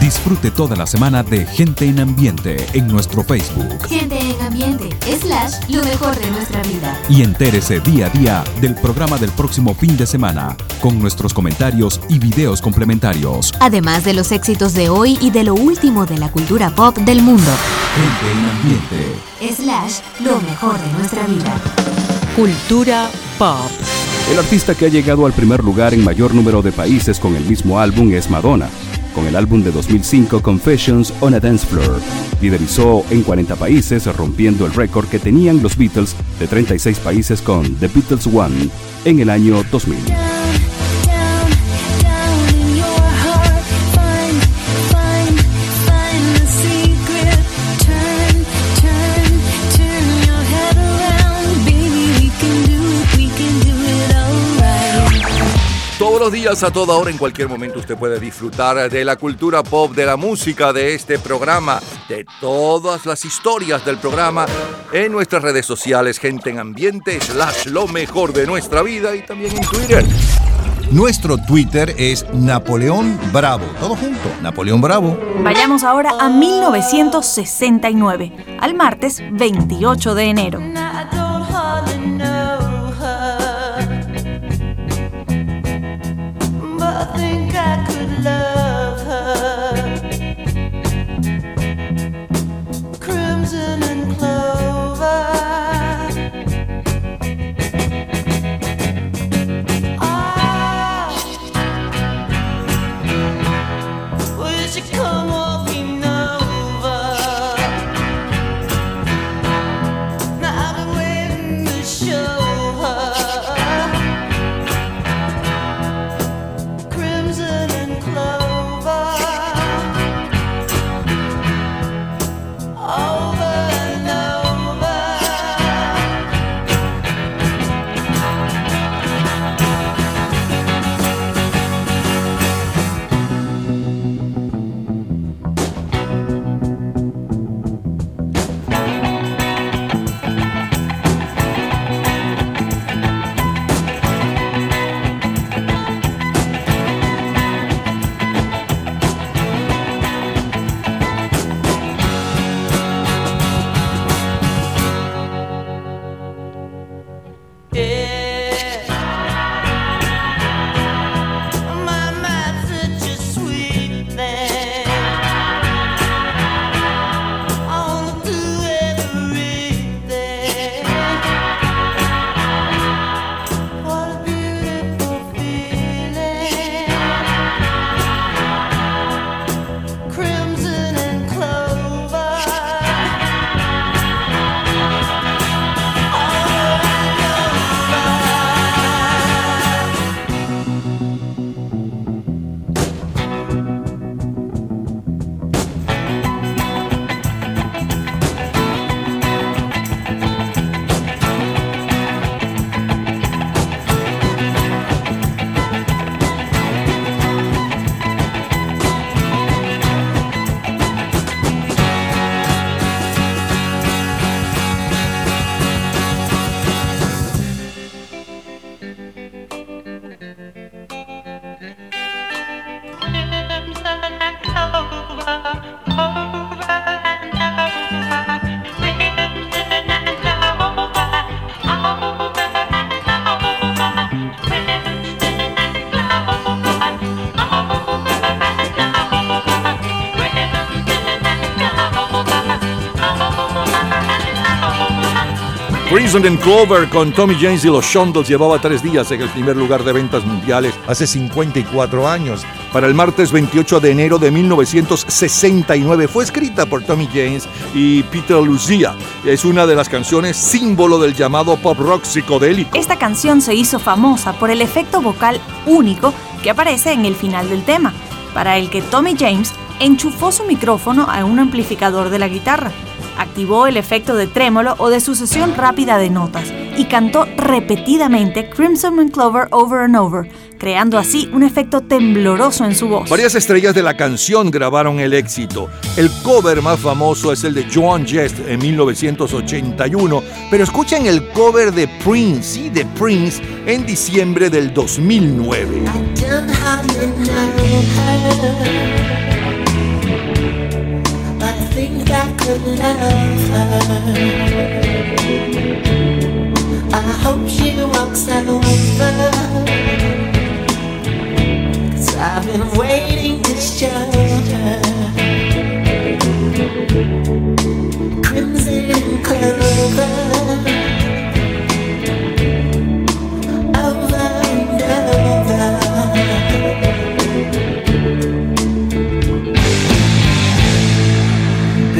Disfrute toda la semana de Gente en Ambiente en nuestro Facebook. Gente en ambiente, slash, lo mejor de nuestra vida. Y entérese día a día del programa del próximo fin de semana, con nuestros comentarios y videos complementarios. Además de los éxitos de hoy y de lo último de la cultura pop del mundo. Gente en Ambiente. Slash, lo mejor de nuestra vida. Cultura pop. El artista que ha llegado al primer lugar en mayor número de países con el mismo álbum es Madonna, con el álbum de 2005 Confessions on a Dance Floor. Liderizó en 40 países, rompiendo el récord que tenían los Beatles de 36 países con The Beatles One en el año 2000. Los días, a toda hora, en cualquier momento, usted puede disfrutar de la cultura pop, de la música, de este programa, de todas las historias del programa en nuestras redes sociales, gente en ambiente, slash lo mejor de nuestra vida y también en Twitter. Nuestro Twitter es Napoleón Bravo. Todo junto, Napoleón Bravo. Vayamos ahora a 1969, al martes 28 de enero. Crimson and Clover con Tommy James y los Shondells llevaba tres días en el primer lugar de ventas mundiales hace 54 años. Para el martes 28 de enero de 1969 fue escrita por Tommy James y Peter Lucia. Es una de las canciones símbolo del llamado pop rock psicodélico. Esta canción se hizo famosa por el efecto vocal único que aparece en el final del tema, para el que Tommy James enchufó su micrófono a un amplificador de la guitarra, activó el efecto de trémolo o de sucesión rápida de notas y cantó repetidamente Crimson and Clover over and over, creando así un efecto tembloroso en su voz. Varias estrellas de la canción grabaron el éxito. El cover más famoso es el de Joan Jett en 1981, pero escuchen el cover de Prince, sí, de Prince, en diciembre del 2009. Think I could love her. I hope she walks over. Cause I've been waiting to show her. Crimson clover.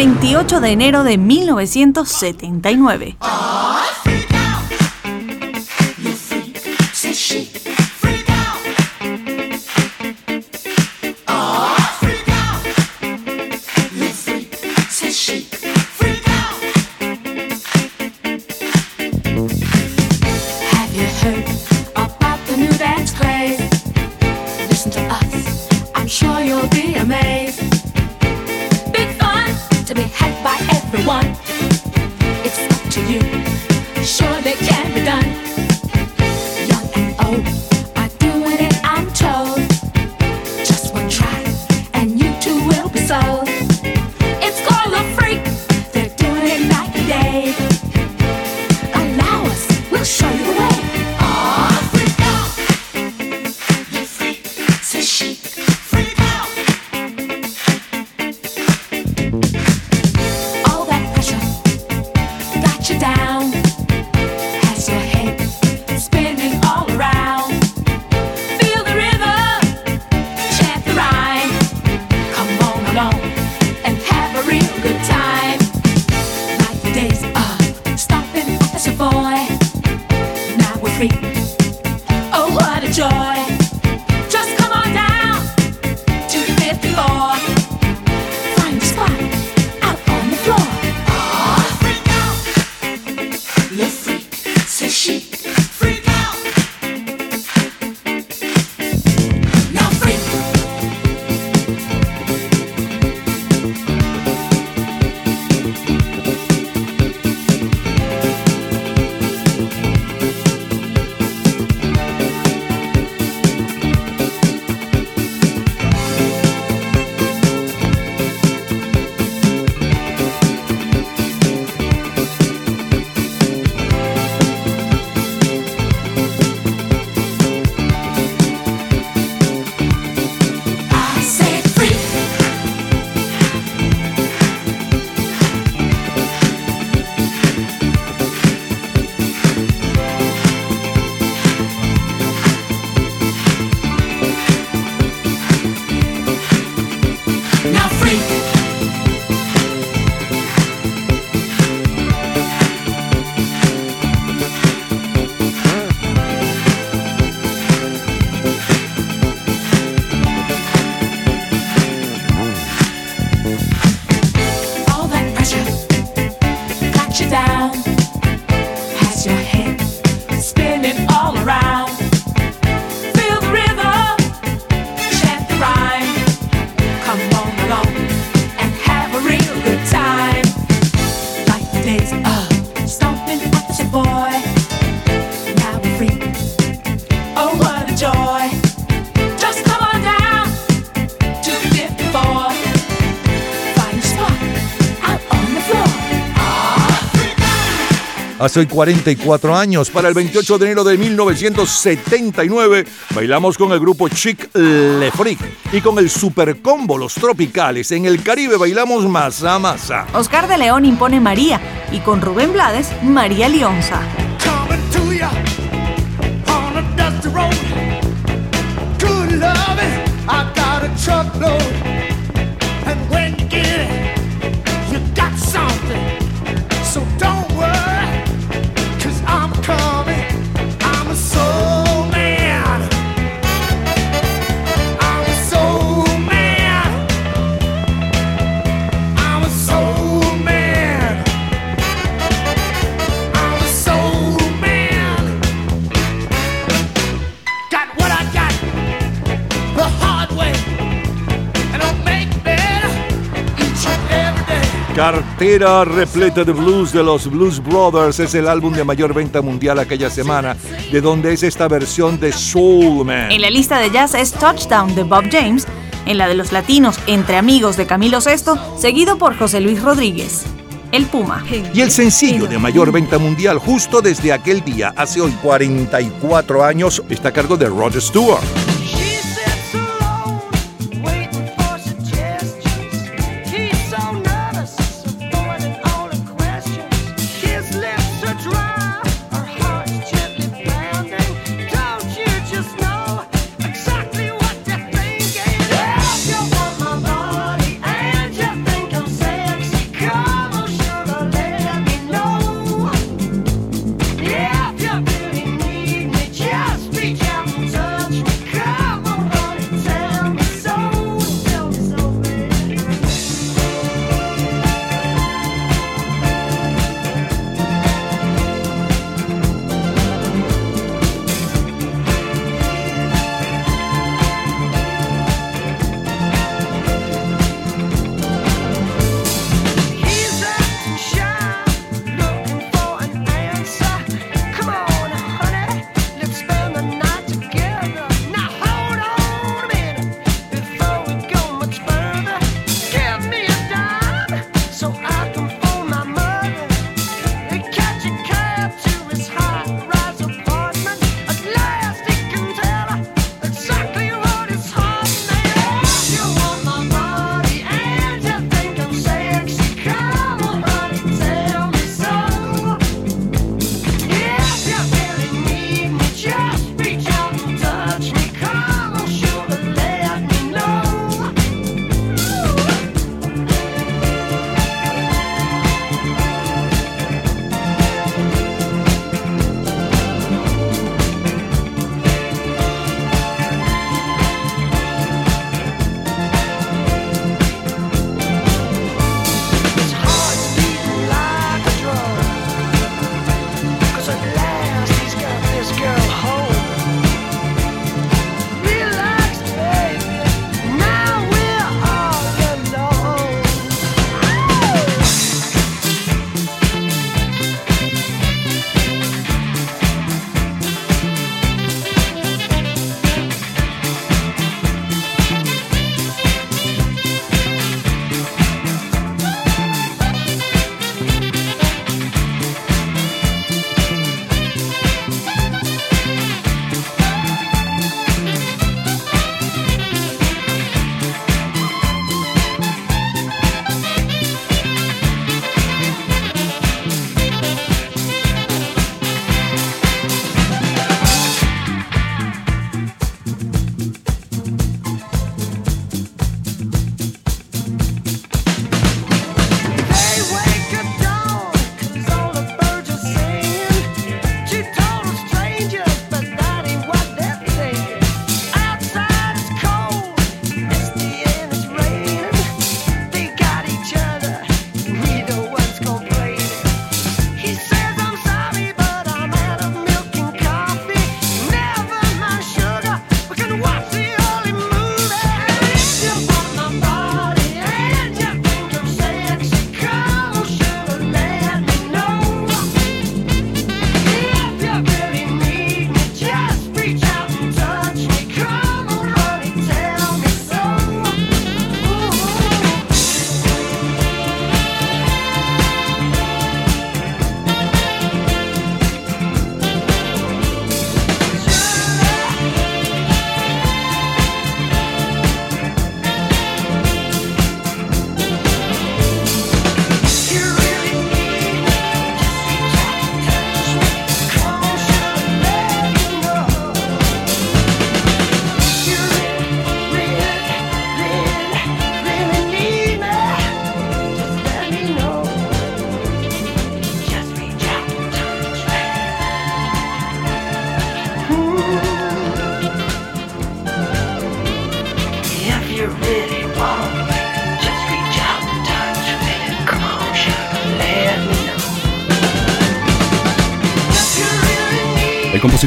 28 de enero de 1979. Says she. Freak hace hoy 44 años. Para el 28 de enero de 1979 bailamos con el grupo Chic Le Freak y con el Super Combo Los Tropicales. En el Caribe bailamos Masa Masa. Oscar de León impone María y con Rubén Blades, María Lionza. coming Cartera repleta de blues de los Blues Brothers es el álbum de mayor venta mundial aquella semana, de donde es esta versión de Soul Man. En la lista de jazz es Touchdown de Bob James, en la de los latinos Entre Amigos de Camilo VI, seguido por José Luis Rodríguez. El Puma. Y el sencillo de mayor venta mundial justo desde aquel día, hace hoy 44 años, está a cargo de Roger Stewart.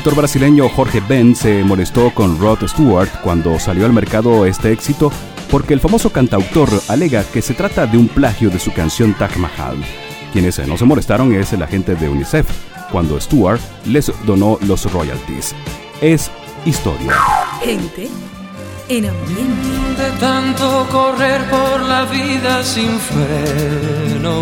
Compositor brasileño Jorge Ben se molestó con Rod Stewart cuando salió al mercado este éxito porque el famoso cantautor alega que se trata de un plagio de su canción Taj Mahal. Quienes no se molestaron es la gente de UNICEF, cuando Stewart les donó los royalties. Es historia. Gente en ambiente. De tanto correr por la vida sin freno.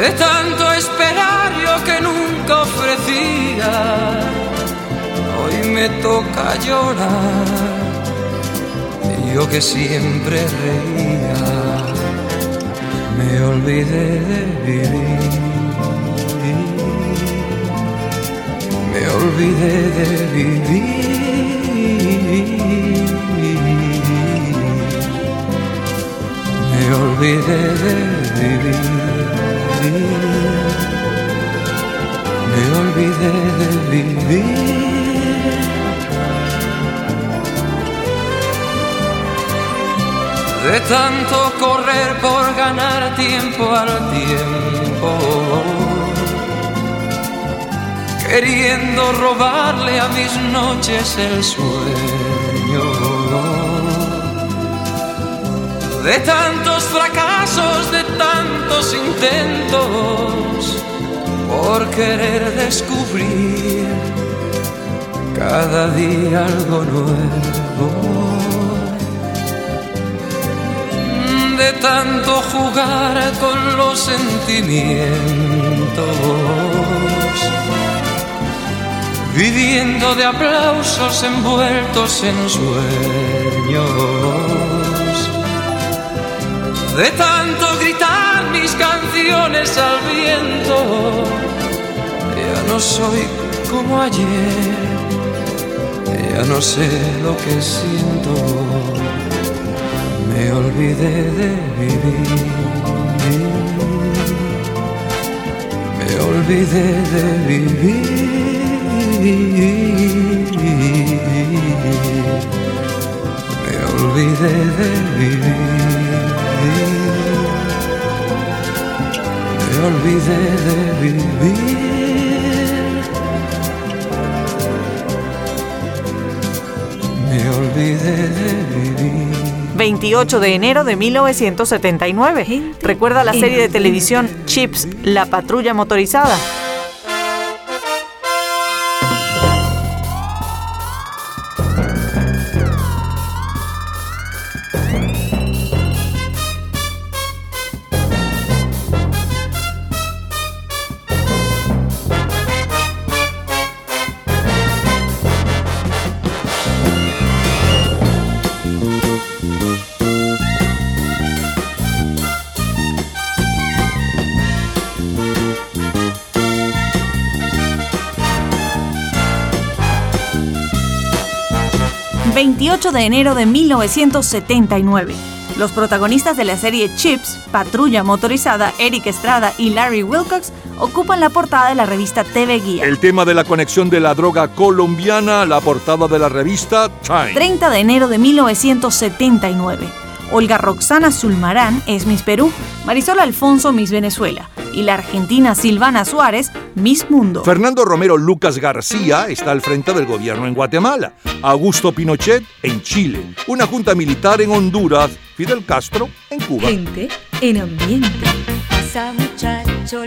De tanto esperar yo que nunca ofrecía, hoy me toca llorar. Yo que siempre reía me olvidé de vivir. Me olvidé de vivir. Me olvidé de vivir. Me olvidé de vivir. de tanto correr por ganar tiempo al tiempo, queriendo robarle a mis noches el sueño. De tantos fracasos, de tantos intentos, por querer descubrir cada día algo nuevo. de tanto jugar con los sentimientos, viviendo de aplausos envueltos en sueños, de tanto mis canciones al viento, ya no soy como ayer, ya no sé lo que siento me olvidé de vivir. Me olvidé de vivir. Me olvidé de vivir. Olvidé de vivir. Me olvidé de vivir. 28 de enero de 1979. Recuerda la serie de televisión Chips, La Patrulla Motorizada. 28 de enero de 1979. Los protagonistas de la serie Chips, Patrulla Motorizada, Eric Estrada y Larry Wilcox ocupan la portada de la revista TV Guía. El tema de la conexión de la droga colombiana, la portada de la revista Time. 30 de enero de 1979. Olga Roxana Zulmarán es Miss Perú, Marisol Alfonso Miss Venezuela y la argentina Silvana Suárez, Miss Mundo. Fernando Romero Lucas García está al frente del gobierno en Guatemala. Augusto Pinochet en Chile, una junta militar en Honduras, Fidel Castro en Cuba. Gente en ambiente. Muchacho,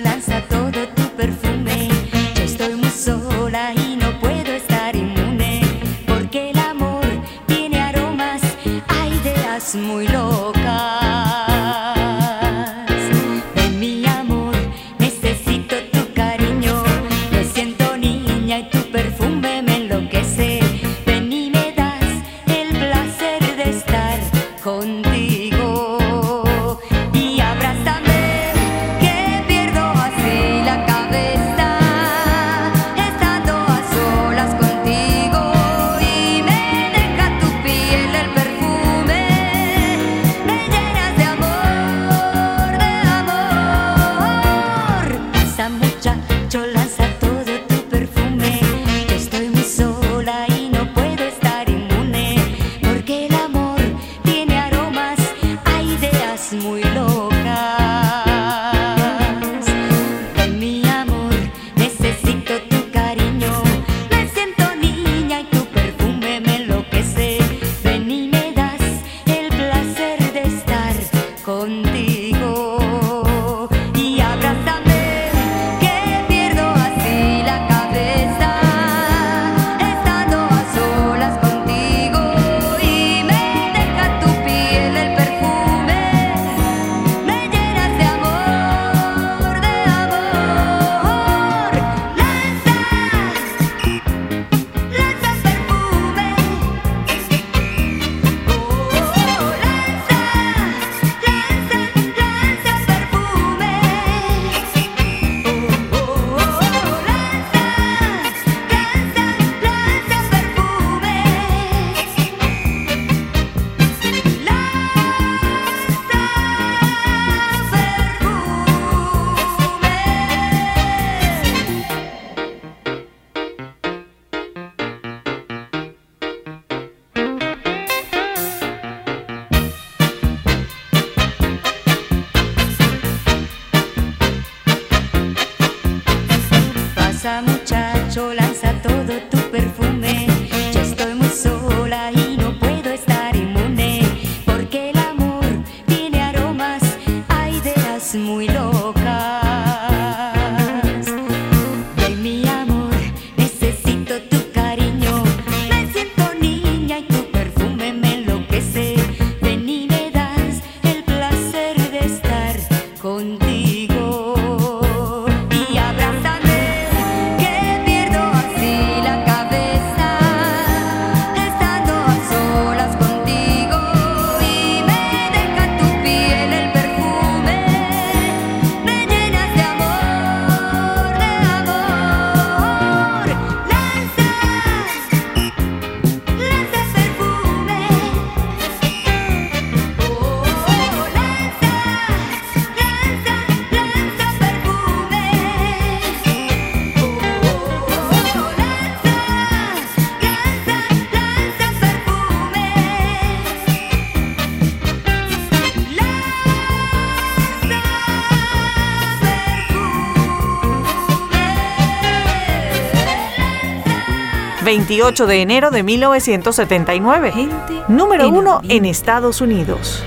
28 de enero de 1979. Gente número 1 en Estados Unidos.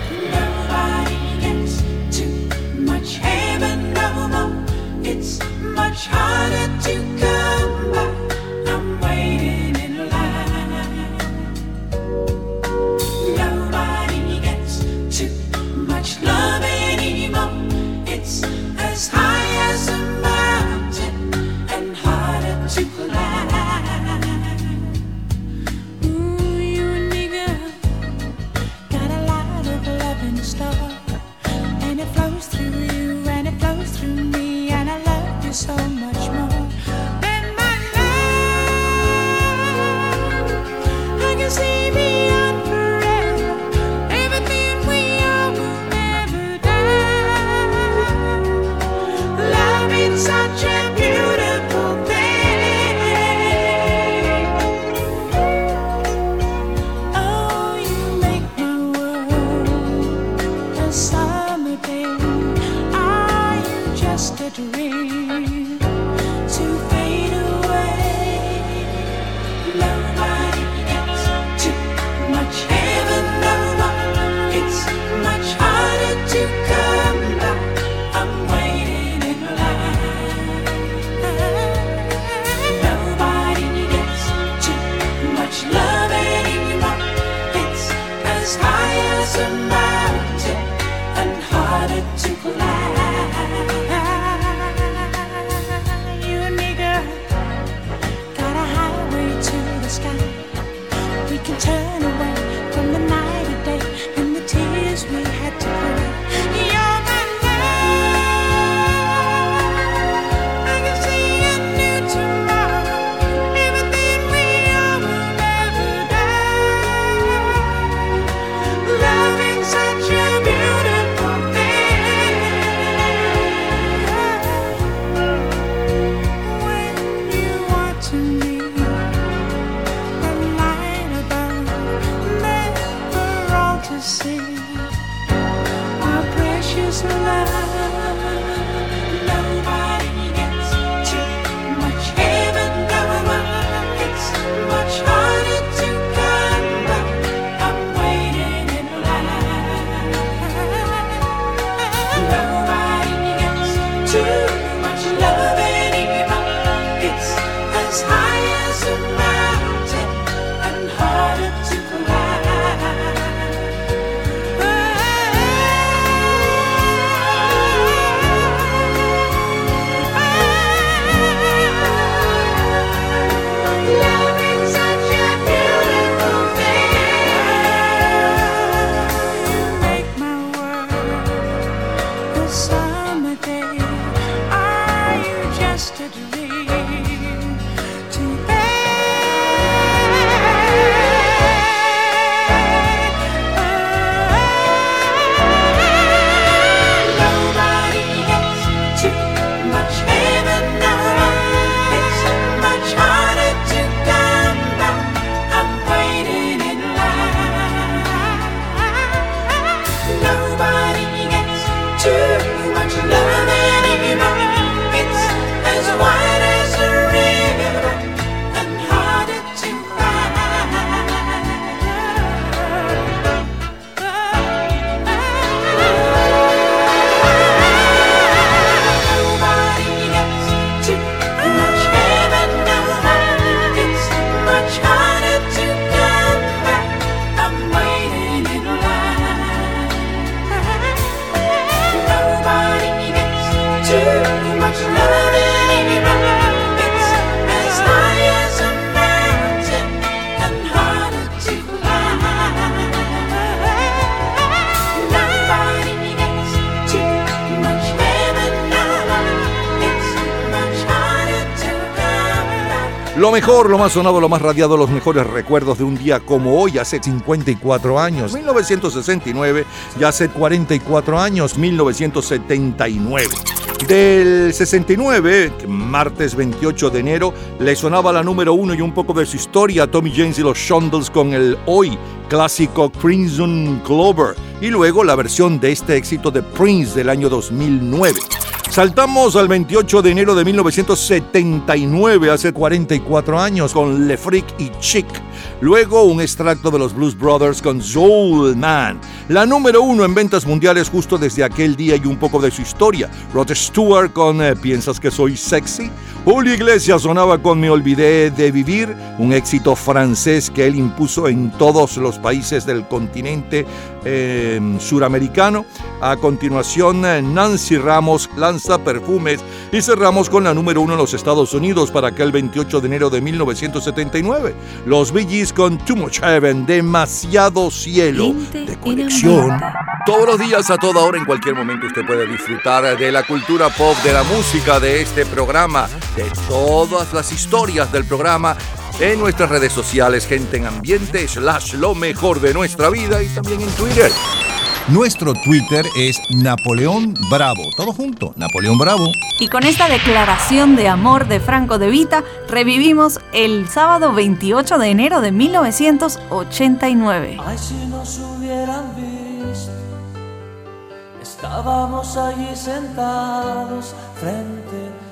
Mejor, lo más sonado, lo más radiado, los mejores recuerdos de un día como hoy, hace 54 años, 1969, ya hace 44 años, 1979. Del 69, que martes 28 de enero, le sonaba la número uno y un poco de su historia a Tommy James y los Shondells con el hoy clásico Crimson Clover y luego la versión de este éxito de Prince del año 2009. Saltamos al 28 de enero de 1979, hace 44 años, con Le Freak y Chick. Luego un extracto de los Blues Brothers con Soul Man. La número uno en ventas mundiales justo desde aquel día y un poco de su historia. Rod Stewart con eh, ¿Piensas que soy sexy? Julio Iglesias sonaba con Me olvidé de vivir, un éxito francés que él impuso en todos los países del continente eh, suramericano. A continuación, eh, Nancy Ramos lanza perfumes y cerramos con la número uno en los Estados Unidos para aquel 28 de enero de 1979. Los Bee Gees con Too Much Heaven, demasiado cielo de conexión. Todos los días, a toda hora, en cualquier momento, usted puede disfrutar de la cultura pop, de la música, de este programa, de todas las historias del programa en nuestras redes sociales, gente en ambiente, slash lo mejor de nuestra vida y también en Twitter. Nuestro Twitter es Napoleón Bravo. Todo junto, Napoleón Bravo. Y con esta declaración de amor de Franco de Vita, revivimos el sábado 28 de enero de 1989. Ay, si nos hubieran visto, estábamos allí sentados frente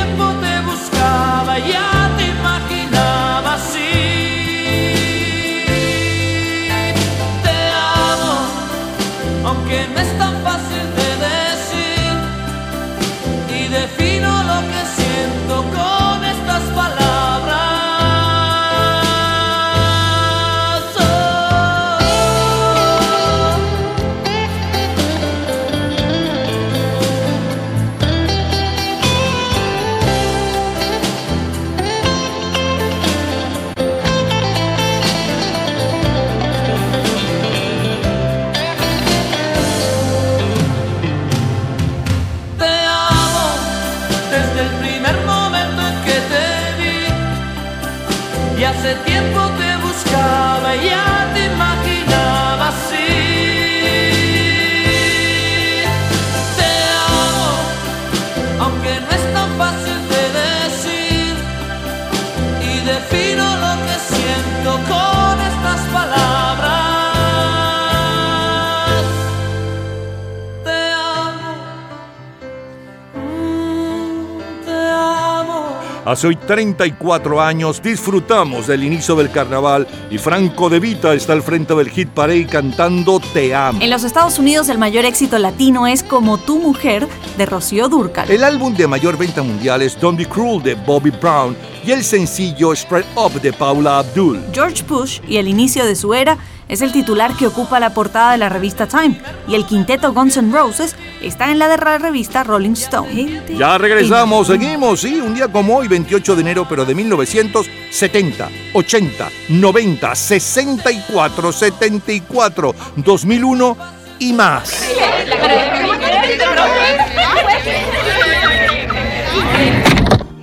Hace hoy 34 años disfrutamos del inicio del carnaval y Franco De Vita está al frente del hit parade cantando Te amo. En los Estados Unidos el mayor éxito latino es Como tu mujer de Rocío Dúrcal. El álbum de mayor venta mundial es Don't Be Cruel de Bobby Brown y el sencillo Spread Up de Paula Abdul. George Bush y el inicio de su era es el titular que ocupa la portada de la revista Time y el quinteto Guns N' Roses está en la de la revista Rolling Stone. Ya regresamos, seguimos, sí, un día como hoy, 28 de enero, pero de 1970, 80, 90, 64, 74, 2001 y más.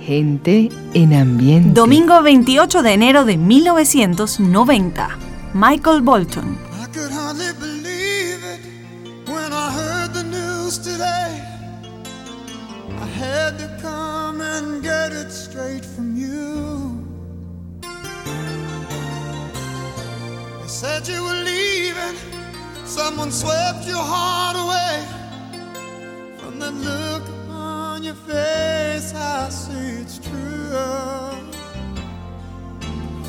Gente en ambiente. Domingo 28 de enero de 1990. Michael Bolton. I could hardly believe it when I heard the news today. I had to come and get it straight from you. They said you were leaving, someone swept your heart away. From the look on your face, I see it's true.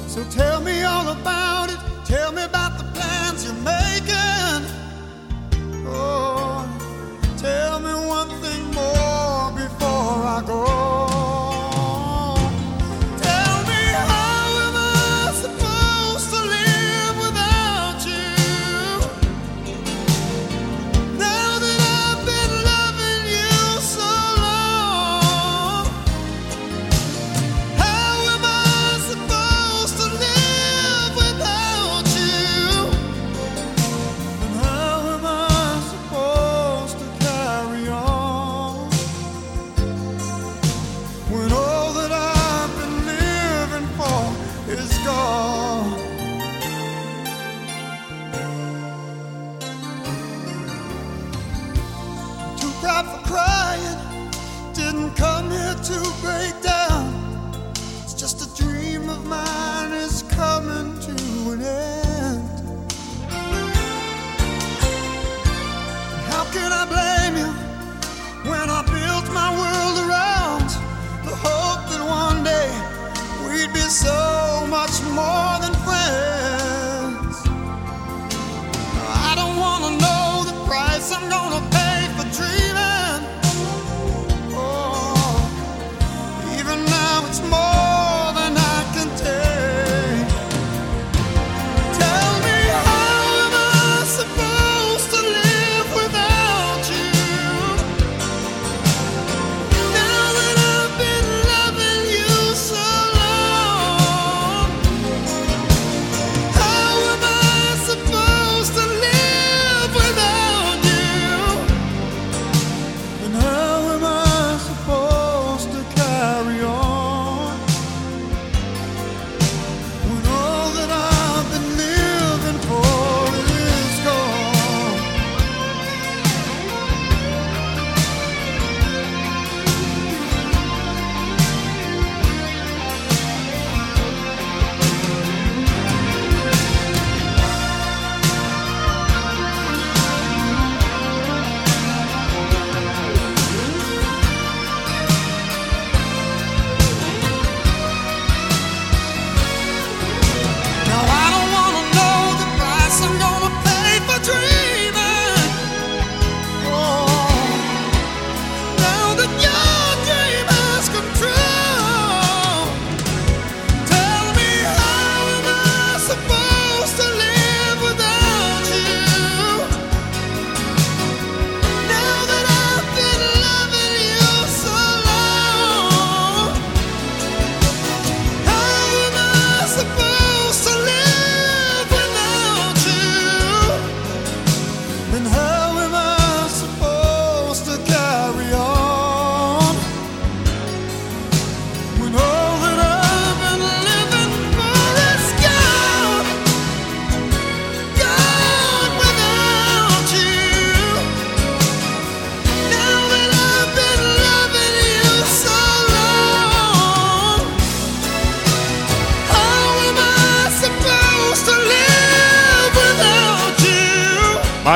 So tell me all about it. Tell me about the plans you're making. Oh, tell me one thing more before I go.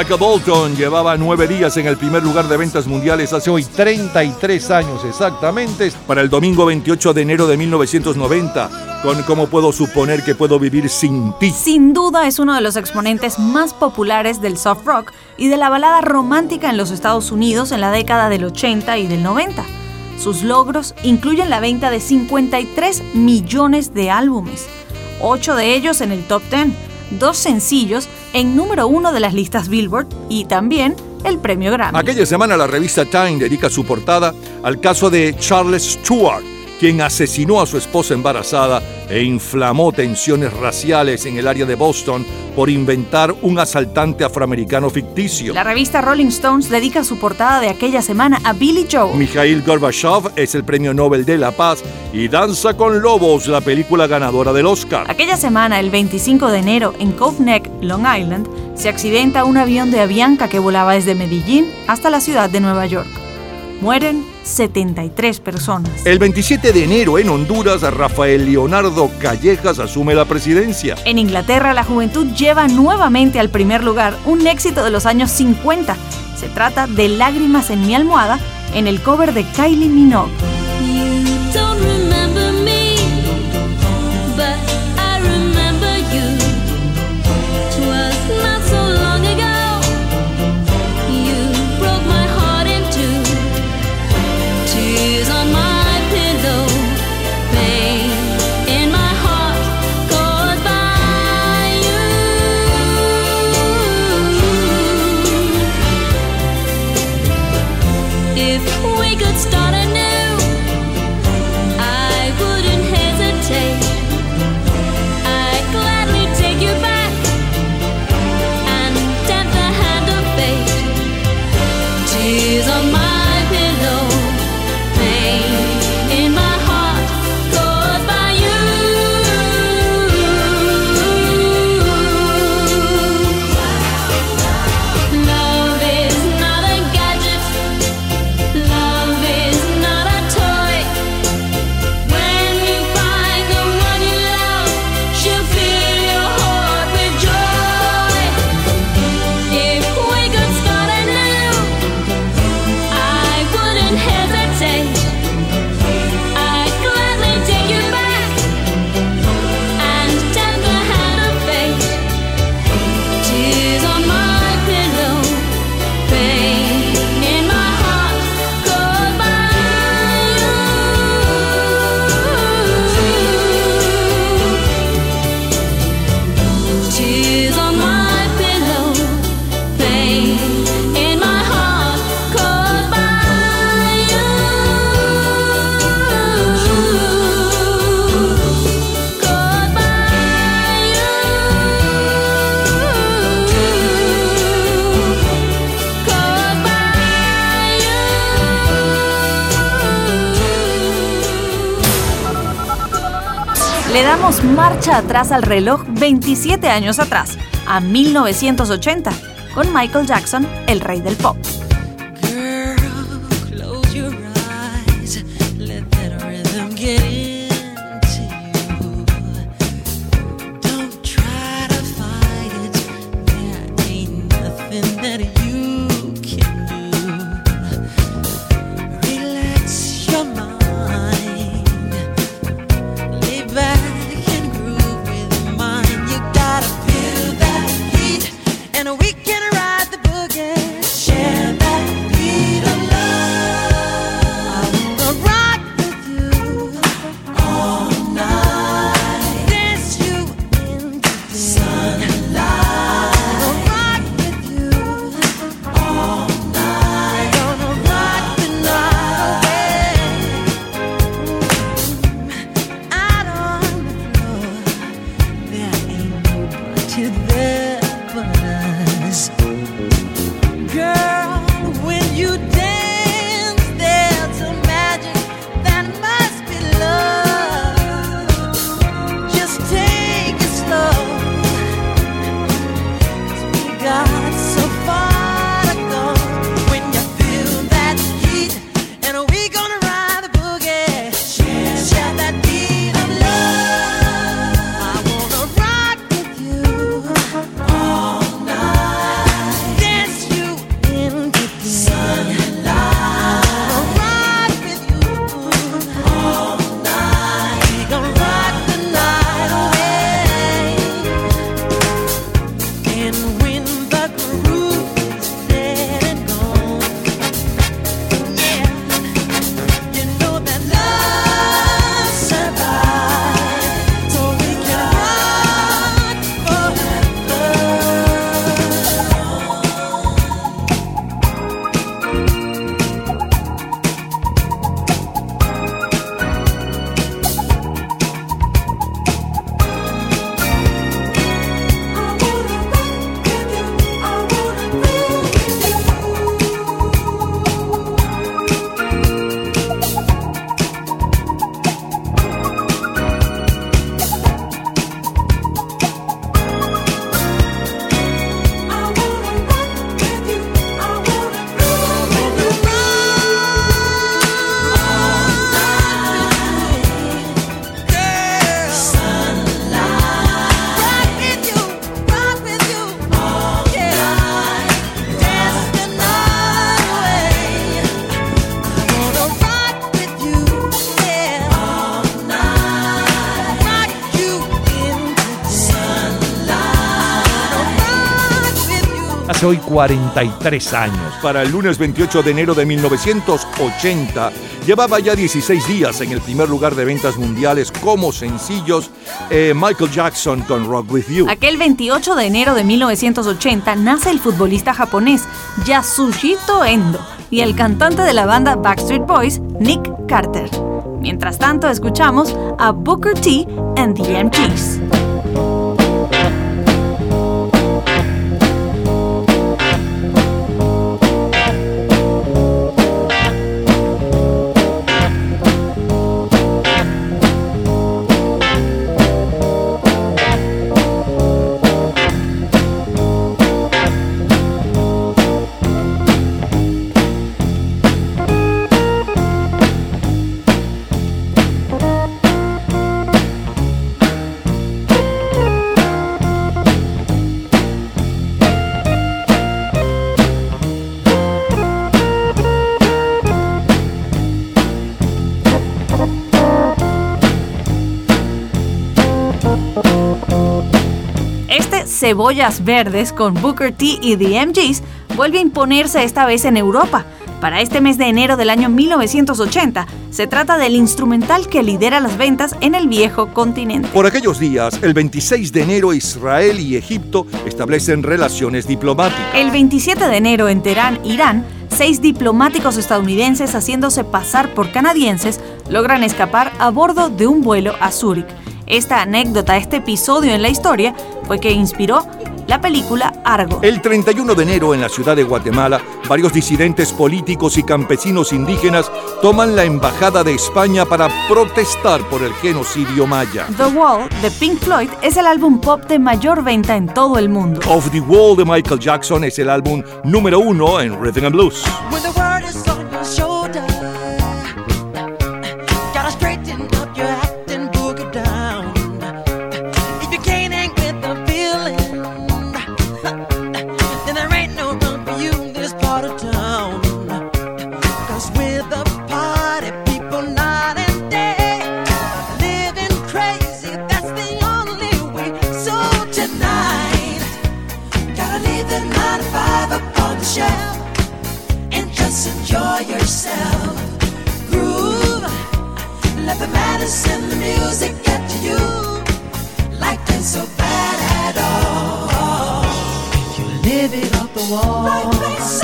Michael Bolton llevaba nueve días en el primer lugar de ventas mundiales hace hoy 33 años exactamente, para el domingo 28 de enero de 1990, con ¿Cómo puedo suponer que puedo vivir sin ti? Sin duda es uno de los exponentes más populares del soft rock y de la balada romántica en los Estados Unidos en la década del 80 y del 90. Sus logros incluyen la venta de 53 millones de álbumes, 8 de ellos en el top 10, dos sencillos en número uno de las listas Billboard y también el premio Grammy. Aquella semana la revista Time dedica su portada al caso de Charles Stewart, quien asesinó a su esposa embarazada e inflamó tensiones raciales en el área de Boston por inventar un asaltante afroamericano ficticio. La revista Rolling Stones dedica su portada de aquella semana a Billy Joe. Mikhail Gorbachev es el premio Nobel de la Paz y Danza con Lobos, la película ganadora del Oscar. Aquella semana, el 25 de enero, en Cove Neck, Long Island, se accidenta un avión de Avianca que volaba desde Medellín hasta la ciudad de Nueva York. Mueren 73 personas. El 27 de enero en Honduras, Rafael Leonardo Callejas asume la presidencia. En Inglaterra, la juventud lleva nuevamente al primer lugar un éxito de los años 50. Se trata de Lágrimas en mi almohada en el cover de Kylie Minogue. Marcha atrás al reloj 27 años atrás, a 1980, con Michael Jackson, el rey del pop. Hace hoy 43 años. Para el lunes 28 de enero de 1980, llevaba ya 16 días en el primer lugar de ventas mundiales como sencillos eh, Michael Jackson con Rock With You. Aquel 28 de enero de 1980 nace el futbolista japonés Yasushito Endo y el cantante de la banda Backstreet Boys, Nick Carter. Mientras tanto, escuchamos a Booker T and the MGs. Cebollas Verdes con Booker T y The MGs vuelve a imponerse esta vez en Europa. Para este mes de enero del año 1980, se trata del instrumental que lidera las ventas en el viejo continente. Por aquellos días, el 26 de enero, Israel y Egipto establecen relaciones diplomáticas. El 27 de enero en Teherán, Irán, seis diplomáticos estadounidenses haciéndose pasar por canadienses logran escapar a bordo de un vuelo a Zúrich. Esta anécdota, este episodio en la historia, fue que inspiró la película Argo. El 31 de enero en la ciudad de Guatemala, varios disidentes políticos y campesinos indígenas toman la embajada de España para protestar por el genocidio maya. The Wall de Pink Floyd es el álbum pop de mayor venta en todo el mundo. Off the Wall de Michael Jackson es el álbum número uno en Rhythm and Blues. Wall.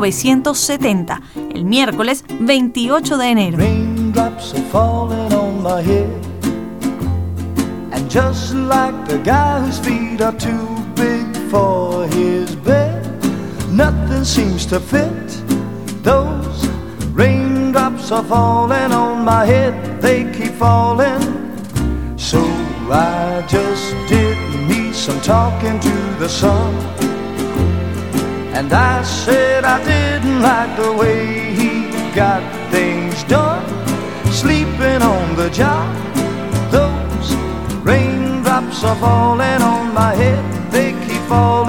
1970, el miércoles 28 de enero. Raindrops are falling on my head. And just like the guy whose feet are too big for his bed, nothing seems to fit. Those raindrops are falling on my head, they keep falling. So I just did me some talking to the sun. And I said I didn't like the way he got things done. Sleeping on the job, those raindrops are falling on my head, they keep falling.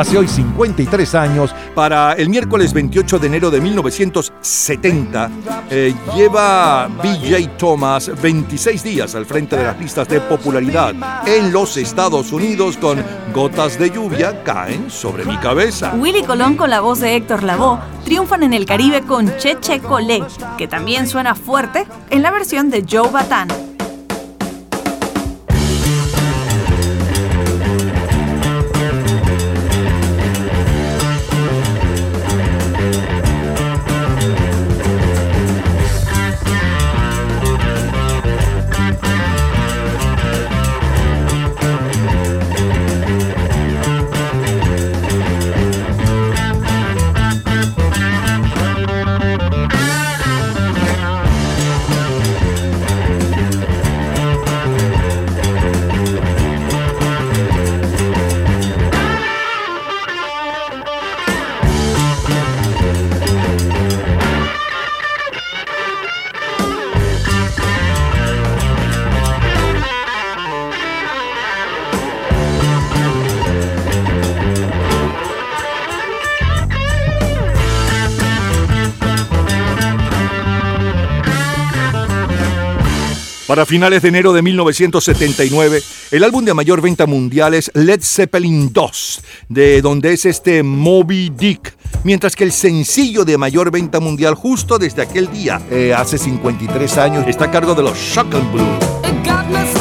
Hace hoy 53 años, para el miércoles 28 de enero de 1970, eh, lleva BJ Thomas 26 días al frente de las listas de popularidad en los Estados Unidos con Gotas de lluvia caen sobre mi cabeza. Willy Colón con la voz de Héctor Lavoe triunfan en el Caribe con Cheche Colé, que también suena fuerte en la versión de Joe Batán. Para finales de enero de 1979, el álbum de mayor venta mundial es Led Zeppelin 2, de donde es este Moby Dick, mientras que el sencillo de mayor venta mundial justo desde aquel día, eh, hace 53 años, está a cargo de los Shock and Blue.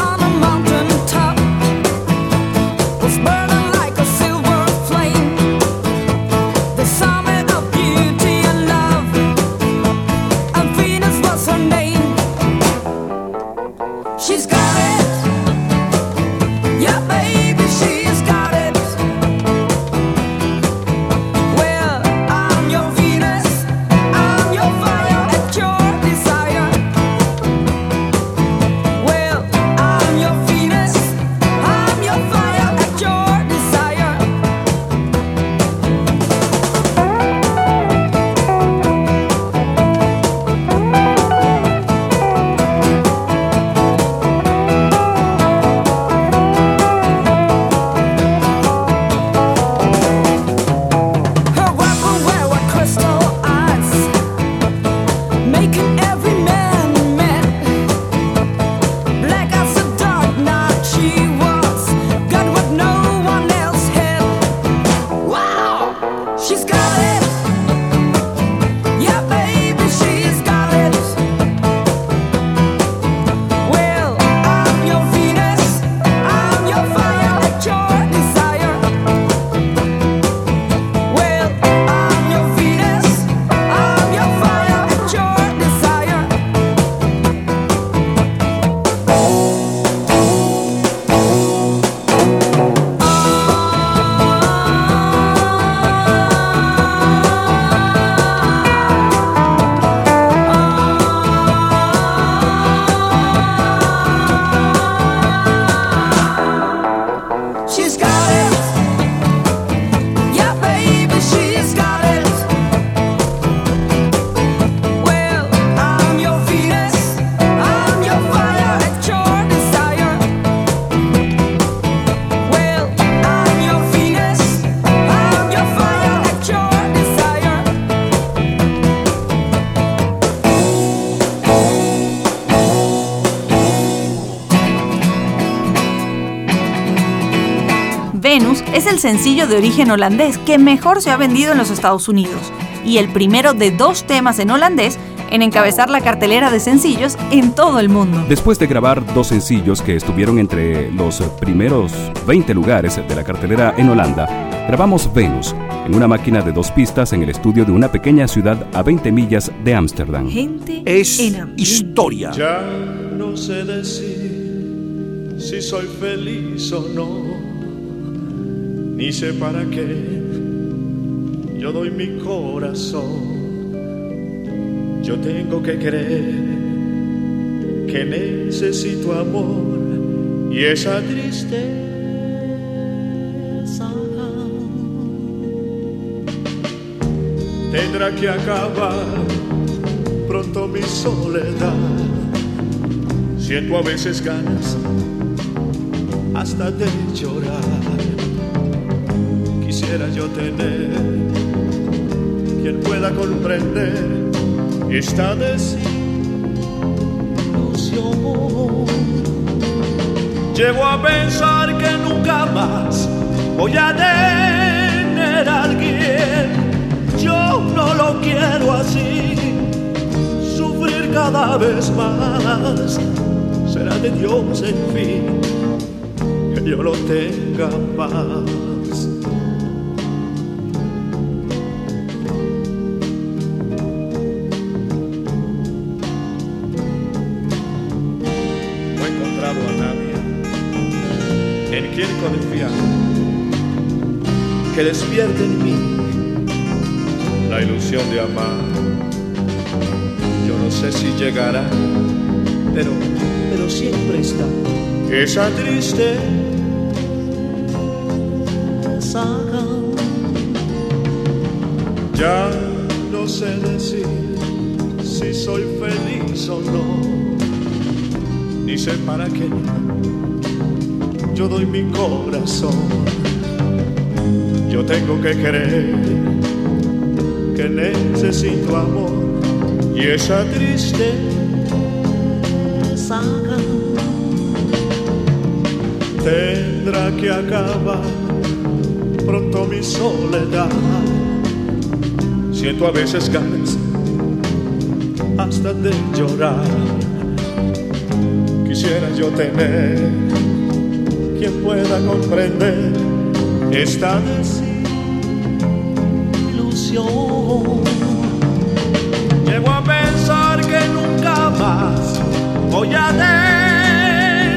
El sencillo de origen holandés que mejor se ha vendido en los Estados Unidos y el primero de dos temas en holandés en encabezar la cartelera de sencillos en todo el mundo. Después de grabar dos sencillos que estuvieron entre los primeros 20 lugares de la cartelera en Holanda, grabamos Venus en una máquina de dos pistas en el estudio de una pequeña ciudad a 20 millas de Ámsterdam. Es historia. Ya no sé decir si soy feliz o no, ni sé para qué. Yo doy mi corazón, yo tengo que creer que necesito amor y esa tristeza. Tendrá que acabar pronto mi soledad. Siento a veces ganas hasta de llorar. Quisiera yo tener quien pueda comprender esta desilusión. Llego a pensar que nunca más voy a tener a alguien. Yo no lo quiero así sufrir cada vez más. Será de Dios, en fin, que yo lo tenga en que despierte en mí la ilusión de amar. Yo no sé si llegará, pero, pero siempre está esa tristeza. Ya no sé decir si soy feliz o no, ni sé para qué. Yo doy mi corazón, yo tengo que creer que necesito amor y esa tristeza tendrá que acabar pronto mi soledad. Siento a veces ganas hasta de llorar. Quisiera yo tener quien pueda comprender esta Llego a pensar que nunca más voy a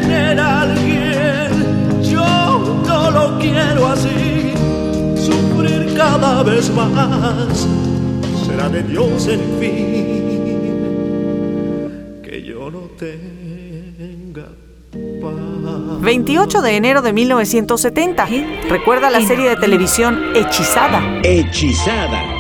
tener a alguien. Yo no lo quiero así, sufrir cada vez más. Será de Dios en fin que yo no tenga paz. 28 de enero de 1970. Recuerda la serie de televisión Hechizada. Hechizada.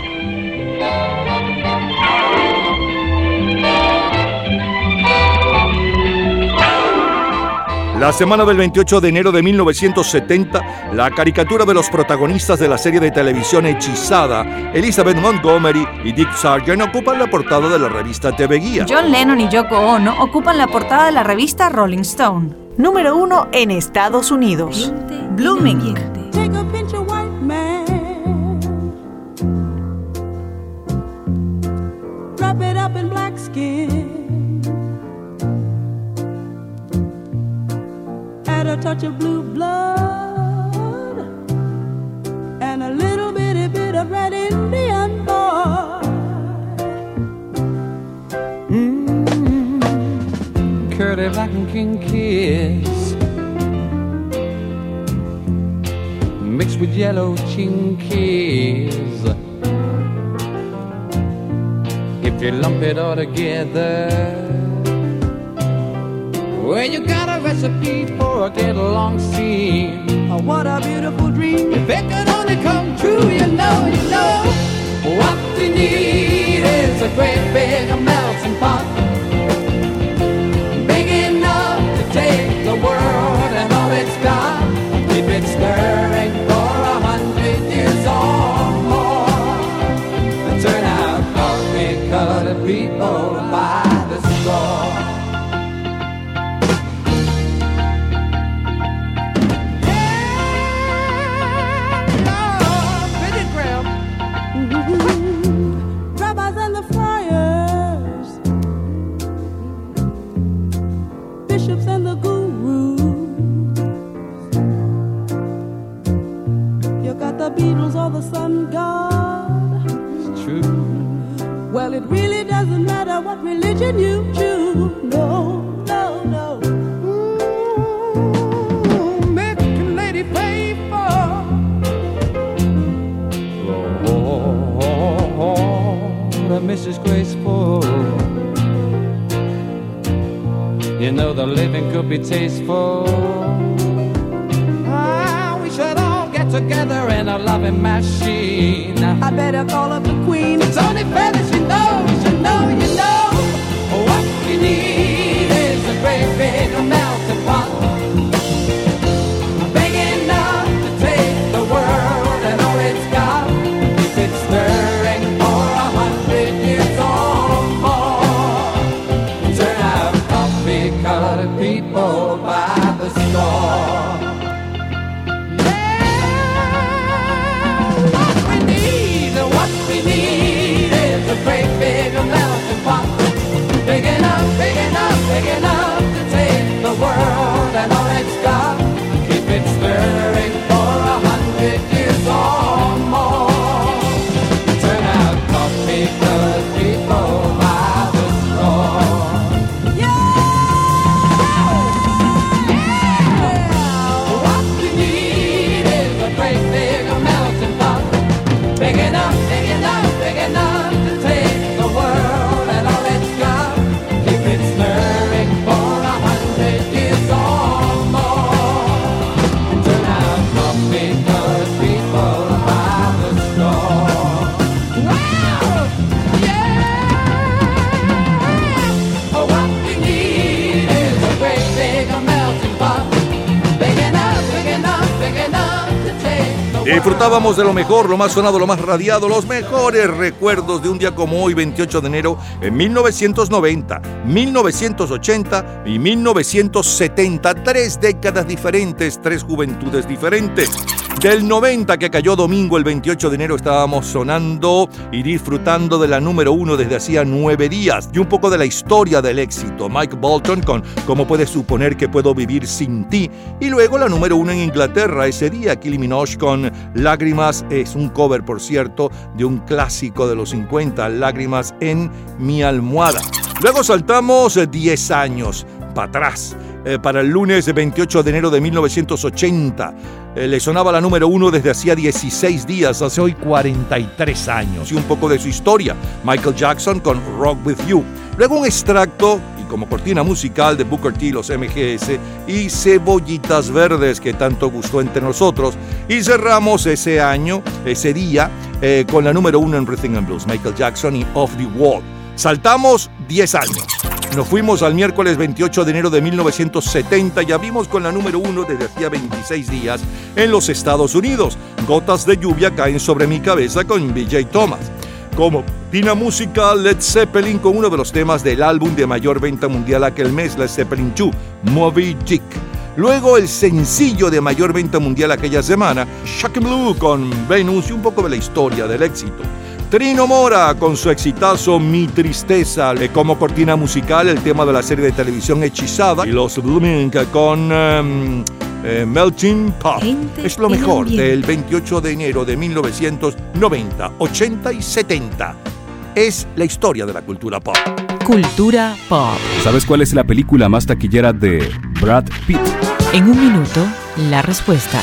La semana del 28 de enero de 1970, la caricatura de los protagonistas de la serie de televisión Hechizada, Elizabeth Montgomery y Dick Sargent ocupan la portada de la revista TV Guía. John Lennon y Yoko Ono ocupan la portada de la revista Rolling Stone. Número uno en Estados Unidos. Blooming. Take a pinch of white man. Wrap it up in black skin. A touch of blue blood. And a little bitty bit of red Indian boy. Mm-hmm. curly black and king kiss mixed with yellow chinkies. If you lump it all together, well, you got a recipe for a get along scene. Oh, what a beautiful dream. If it could only come true, you know, you know, what we need is a great big melting pot. Big enough to take the world and all it's got. Keep it stirring religion you choose. No, no, no. Make a lady pay for. Lord, Mrs. Graceful. You know the living could be tasteful. Ah, we should all get together in a loving machine. I better call up the queen. It's only fair that you know, you know, you know. People by the score. Disfrutábamos de lo mejor, lo más sonado, lo más radiado, los mejores recuerdos de un día como hoy, 28 de enero, en 1990, 1980 y 1970. Tres décadas diferentes, tres juventudes diferentes. Del 90 que cayó domingo, el 28 de enero, estábamos sonando y disfrutando de la número uno desde hacía nueve días y un poco de la historia del éxito. Mike Bolton con Cómo puedes suponer que puedo vivir sin ti. Y luego la número uno en Inglaterra ese día, Kylie Minogue con Lágrimas. Es un cover, por cierto, de un clásico de los 50, Lágrimas en mi almohada. Luego saltamos eh, 10 años para atrás. eh, para el lunes 28 de enero de 1980. Eh, le sonaba la número uno desde hacía 16 días, hace hoy 43 años. Y un poco de su historia. Michael Jackson con Rock With You. Luego un extracto y como cortina musical de Booker T, los MGS y Cebollitas Verdes que tanto gustó entre nosotros. Y cerramos ese año, ese día, eh, con la número uno en Rhythm and Blues, Michael Jackson y Off the Wall. Saltamos 10 años. Nos fuimos al miércoles 28 de enero de 1970 y abrimos con la número uno desde hacía 26 días en los Estados Unidos. Gotas de lluvia caen sobre mi cabeza con BJ Thomas. Como Tina Música, Led Zeppelin con uno de los temas del álbum de mayor venta mundial aquel mes, Led Zeppelin 2, Moby Dick. Luego el sencillo de mayor venta mundial aquella semana, Shocking Blue con Venus y un poco de la historia del éxito. Trino Mora con su exitazo Mi Tristeza, eh, como cortina musical el tema de la serie de televisión Hechizada y los Blooming con em, eh, Melting Pot. Es lo mejor del 28 de enero de 1990, 80 y 70. Es la historia de la cultura pop. Cultura pop. ¿Sabes cuál es la película más taquillera de Brad Pitt? En un minuto, la respuesta.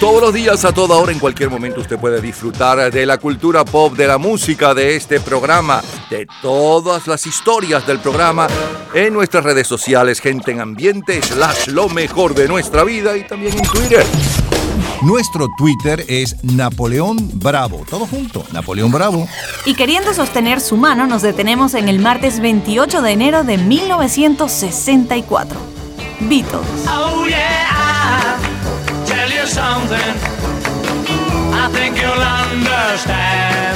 Todos los días, a toda hora, en cualquier momento, usted puede disfrutar de la cultura pop, de la música, de este programa, de todas las historias del programa en nuestras redes sociales, gente en ambiente, slash lo mejor de nuestra vida y también en Twitter. Nuestro Twitter es Napoleón Bravo. Todo junto, Napoleón Bravo. Y queriendo sostener su mano, nos detenemos en el martes 28 de enero de 1964. Beatles. Oh yeah, tell you something I think you'll understand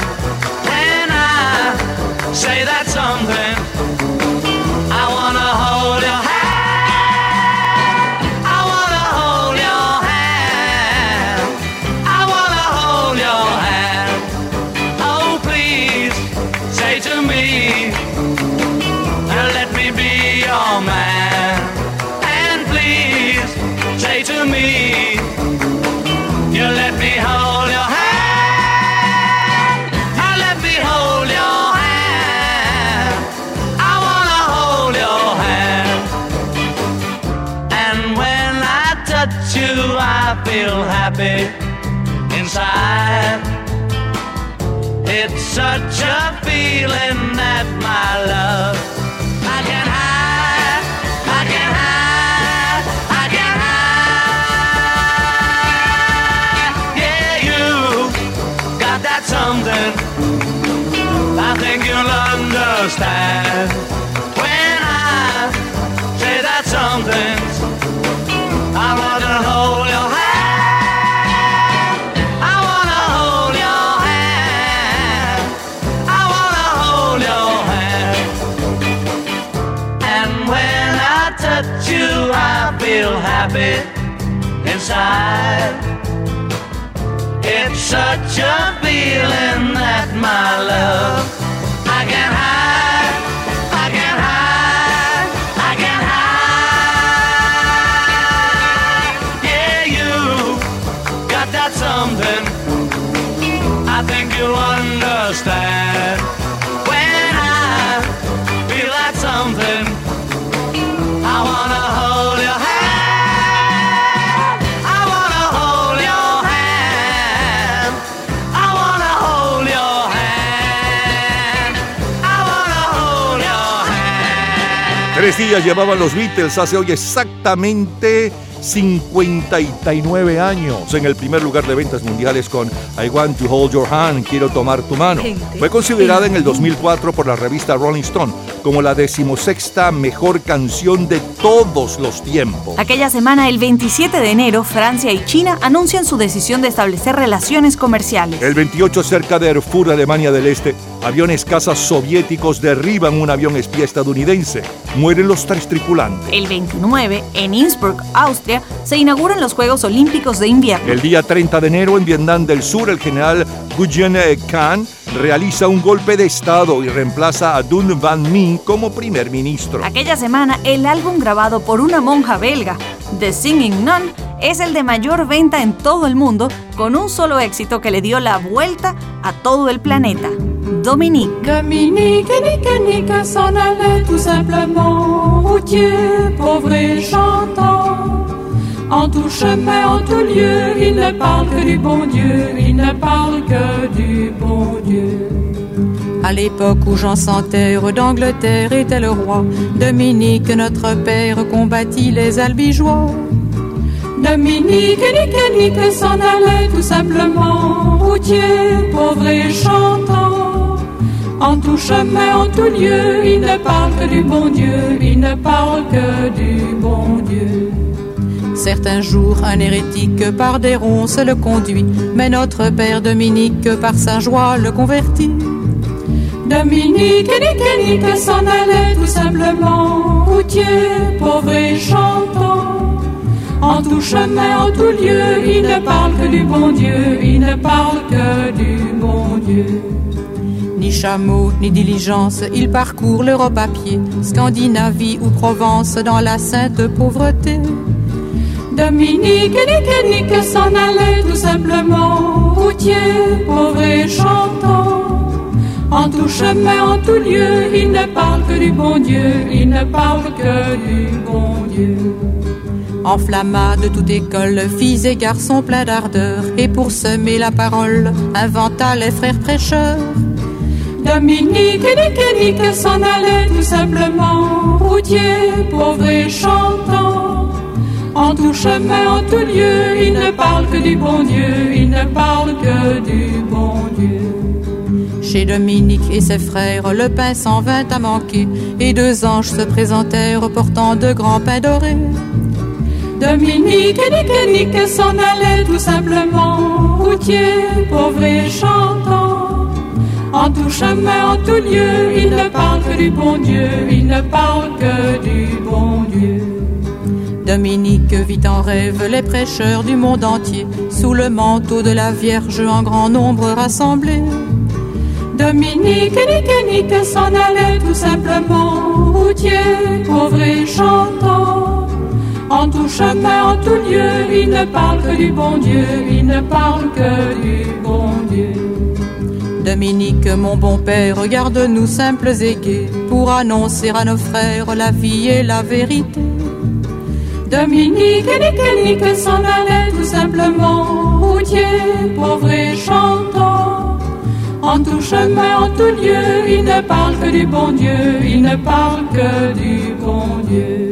when I say that something. Feel happy inside. It's such a feeling that my love I can hide, I can hide, I can hide. Yeah, you got that something. I think you'll understand It's such a feeling that my love I can hide, I can hide, I can hide. Yeah, you got that something. I think you'll understand Tres días llevaban los Beatles hace hoy exactamente 59 años en el primer lugar de ventas mundiales con I Want to Hold Your Hand, Quiero Tomar Tu Mano. Fue considerada en el 2004 por la revista Rolling Stone como la decimosexta mejor canción de todos los tiempos. Aquella semana, el 27 de enero, Francia y China anuncian su decisión de establecer relaciones comerciales. El 28 cerca de Erfurt, Alemania del Este, aviones cazas soviéticos derriban un avión espía estadounidense. Mueren los tres tripulantes. El 29, en Innsbruck, Austria, se inauguran los Juegos Olímpicos de Invierno. El día 30 de enero en Vietnam del Sur, el general Nguyen Khan realiza un golpe de Estado y reemplaza a Dun Van Minh como primer ministro. Aquella semana, el álbum grabado por una monja belga, The Singing Nun, es el de mayor venta en todo el mundo, con un solo éxito que le dio la vuelta a todo el planeta. Dominique. Dominique, nique, nique, s'en allait tout simplement, routier, pauvre et chantant. En tout chemin, en tout lieu, il ne parle que du bon Dieu, il ne parle que du bon Dieu. À l'époque où Jean sans terre d'Angleterre était le roi, Dominique, notre père, combattit les albigeois. Dominique, nique, nique, s'en allait tout simplement, routier, pauvre et chantant. En tout chemin, en tout lieu, il ne parle que du bon Dieu, il ne parle que du bon Dieu. Certains jours, un hérétique par des ronces le conduit, mais notre père Dominique par sa joie le convertit. Dominique, nique, nique, s'en allait tout simplement, routier, pauvre et chantant. En tout chemin, en tout lieu, il ne parle que du bon Dieu, il ne parle que du bon Dieu. Ni chameau, ni diligence, il parcourt l'Europe à pied, Scandinavie ou Provence dans la sainte pauvreté. Dominique, nique, nique, s'en allait tout simplement, routier, pauvre et chantant. En tout chemin, en tout lieu, il ne parle que du bon Dieu, il ne parle que du bon Dieu. Enflamma de toute école, filles et garçons pleins d'ardeur, et pour semer la parole, inventa les frères prêcheurs. Dominique, nique, nique, s'en allait tout simplement, routier, pauvre et chantant. En tout chemin, en tout lieu, il ne parle que du bon Dieu, il ne parle que du bon Dieu. Chez Dominique et ses frères, le pain s'en vint à manquer, et deux anges se présentèrent portant de grands pains dorés. Dominique, nique, nique, s'en allait tout simplement, routier, pauvre et chantant. En tout chemin, en tout lieu, il ne parle que du bon Dieu, il ne parle que du bon Dieu. Dominique vit en rêve les prêcheurs du monde entier, sous le manteau de la Vierge en grand nombre rassemblés. Dominique et et Nick s'en allaient tout simplement, routier, pauvre et chantant. En tout chemin, en tout lieu, il ne parle que du bon Dieu, il ne parle que du bon Dieu. Dominique, mon bon père, regarde-nous simples et gais pour annoncer à nos frères la vie et la vérité. Dominique et Nick et Nick s'en allaient tout simplement, routier, pauvre et chantant. En tout chemin, en tout lieu, il ne parle que du bon Dieu, il ne parle que du bon Dieu.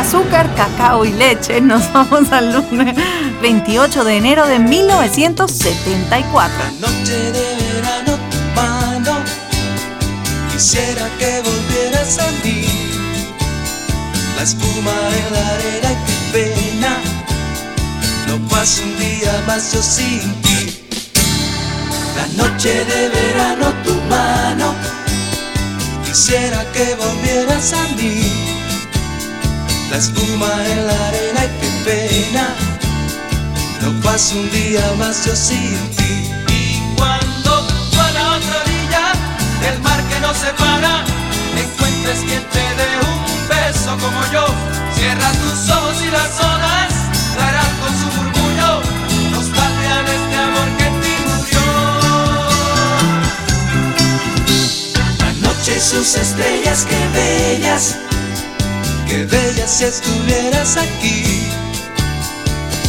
Azúcar, cacao y leche nos vamos al lunes 28 de enero de 1974. Noche de verano, mano. Quisiera que volvieras a mí. La espuma en la arena, qué pena. No paso un día más yo sin ti. La noche de verano, tu mano. Quisiera que volvieras a mí. La espuma en la arena, qué pena. No paso un día más yo sin ti. Y cuando a la otra orilla del mar que nos separa, encuentres quien te dé un beso como yo, cierra tus ojos y las olas traerán con su murmullo nostalgia de este amor que en ti murió. La noche y sus estrellas, qué bellas. Qué bellas si estuvieras aquí.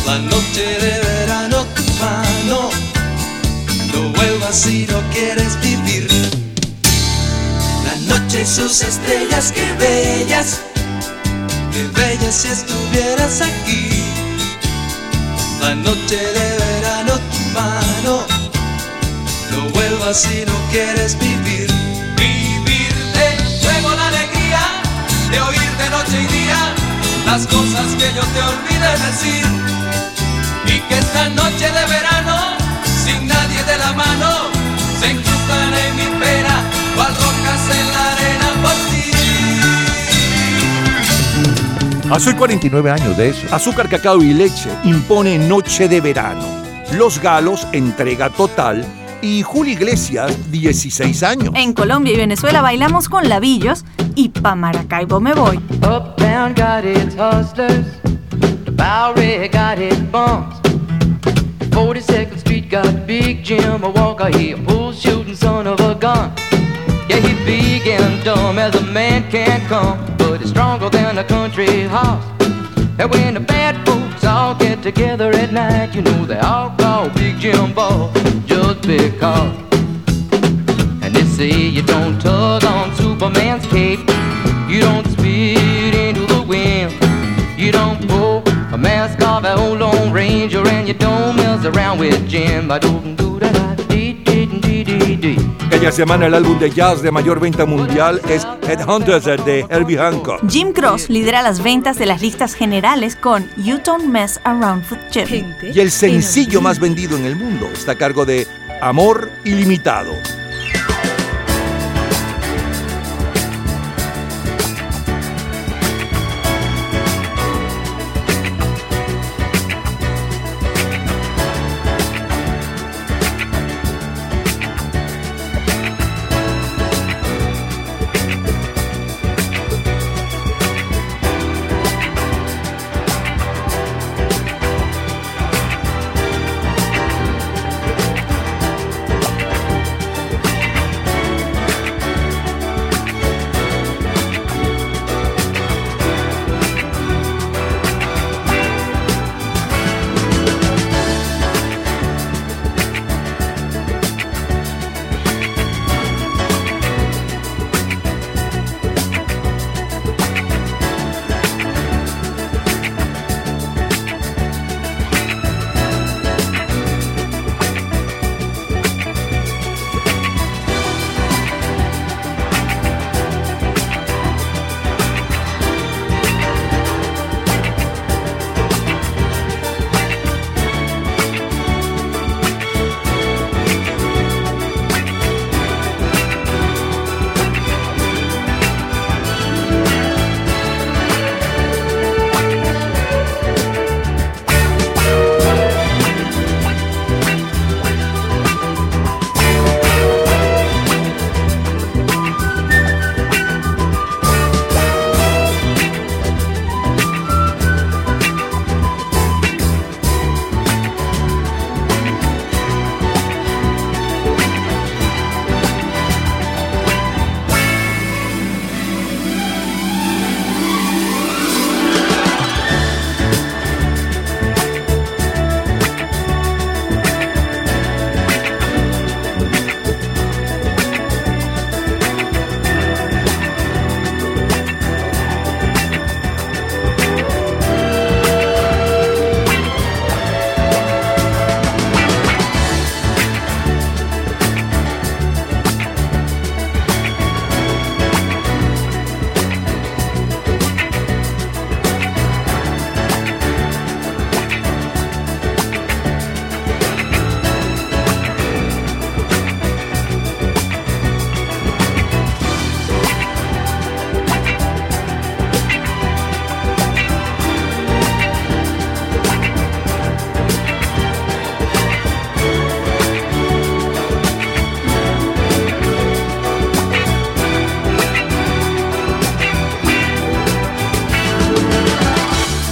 La noche de verano, tu mano. No vuelvas si no quieres vivir. La noche y sus estrellas, qué bellas. Qué bellas si estuvieras aquí. La noche de verano, tu mano. No vuelvas si no quieres vivir. De oír de noche y día las cosas que yo te olvidé decir. Y que esta noche de verano, sin nadie de la mano, se incrustan en mi pena, cual rocas en la arena por ti. Soy 49 años de eso. Azúcar, cacao y leche impone Noche de Verano. Los Galos, entrega total. Y Julio Iglesias, 16 años. En Colombia y Venezuela bailamos con labillos y pa' Maracaibo me voy. Uptown got its hustlers, the Bowery got its bums. 42nd Street got Big Jim, a walker, he a bull shooting son of a gun. Yeah, he big and dumb as a man can come, but he's stronger than a country horse. And when the bad folks all get together at night, you know they all call Big Jim Ball just because. Say you don't tug on Superman's cape, you don't spit into the wind, you don't pull a mask off an old Lone Ranger, and you don't mess around with Jim. I don't do that. Aquella semana el álbum de jazz de mayor venta mundial es Headhunters de Herbie Hancock. Jim Cross lidera las ventas de las listas generales con You Don't Mess Around with Jim. Y el sencillo más vendido en el mundo está a cargo de Amor Ilimitado.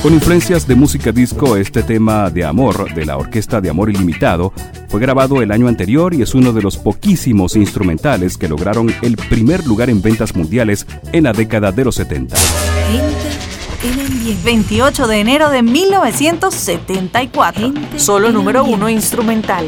Con influencias de música disco, este tema de amor de la Orquesta de Amor Ilimitado fue grabado el año anterior y es uno de los poquísimos instrumentales que lograron el primer lugar en ventas mundiales en la década de los 70. 28 de enero de 1974. Solo número uno instrumental.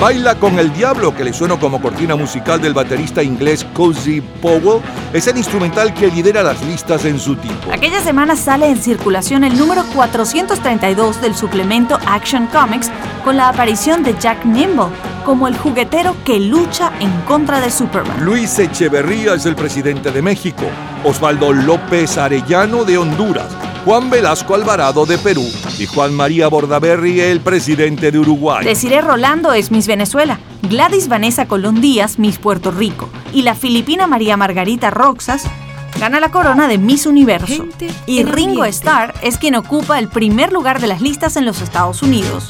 Baila con el Diablo, que le suena como cortina musical del baterista inglés Cozy Powell, es el instrumental que lidera las listas en su tipo. Aquella semana sale en circulación el número 432 del suplemento Action Comics con la aparición de Jack Nimble como el juguetero que lucha en contra de Superman. Luis Echeverría es el presidente de México, Osvaldo López Arellano de Honduras, Juan Velasco Alvarado de Perú y Juan María Bordaberry el presidente de Uruguay. Desiree Rolando es Miss Venezuela, Gladys Vanessa Colón Díaz Miss Puerto Rico y la filipina María Margarita Roxas gana la corona de Miss Universo. Y Ringo ambiente. Starr es quien ocupa el primer lugar de las listas en los Estados Unidos.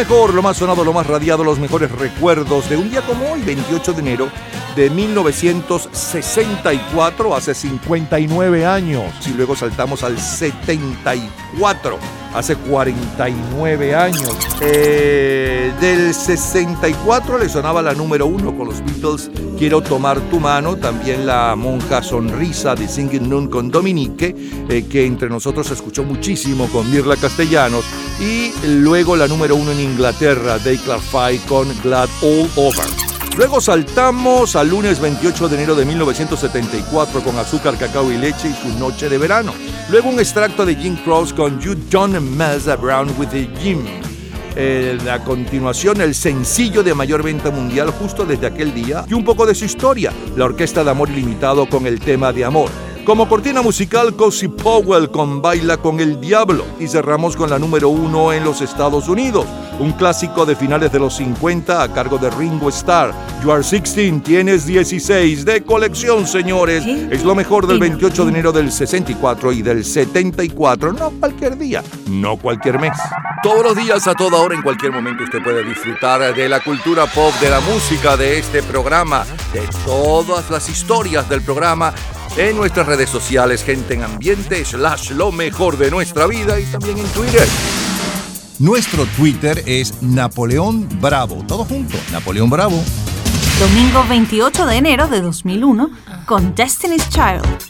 Mejor, lo más sonado, lo más radiado, los mejores recuerdos de un día como hoy, 28 de enero de 1964, hace 59 años. Y luego saltamos al 74, hace 49 años. Eh, del 64 le sonaba la número uno con los Beatles, Quiero tomar tu mano, también la monja sonrisa de Singing Noon con Dominique, eh, que entre nosotros se escuchó muchísimo con Mirla Castellanos, y luego la número uno en Inglaterra, Dave Clark con Glad All Over. Luego saltamos al lunes 28 de enero de 1974 con Azúcar, Cacao y Leche y su Noche de Verano. Luego un extracto de Jim Cross con You Don't Mess Around with the Jim. Eh, a continuación, el sencillo de mayor venta mundial justo desde aquel día y un poco de su historia, la Orquesta de Amor Ilimitado con el tema de amor. Como cortina musical, Cozy Powell con Baila con el Diablo y cerramos con la número uno en los Estados Unidos, un clásico de finales de los 50 a cargo de Ringo Starr. You are 16, tienes 16 de colección, señores. Es lo mejor del 28 de enero del 64 y del 74, no cualquier día, no cualquier mes. Todos los días, a toda hora, en cualquier momento, usted puede disfrutar de la cultura pop, de la música, de este programa, de todas las historias del programa en nuestras redes sociales, gente en ambiente, slash lo mejor de nuestra vida y también en Twitter. Nuestro Twitter es Napoleón Bravo. Todo junto, Napoleón Bravo. Domingo 28 de enero de 2001 con Destiny's Child.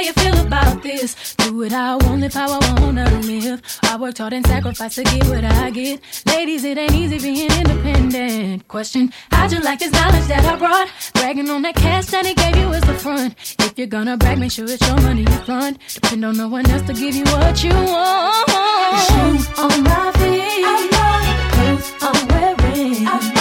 How you feel about this. Do what I want, live how I wanna live. I worked hard and sacrificed to get what I get. Ladies, it ain't easy being independent. Question, how'd you like this knowledge that I brought? Bragging on that cash that he gave you is the front. If you're gonna brag, make sure it's your money you front. Depend on no one else to give you what you want. Shoes on my feet. Clothes I'm wearing. The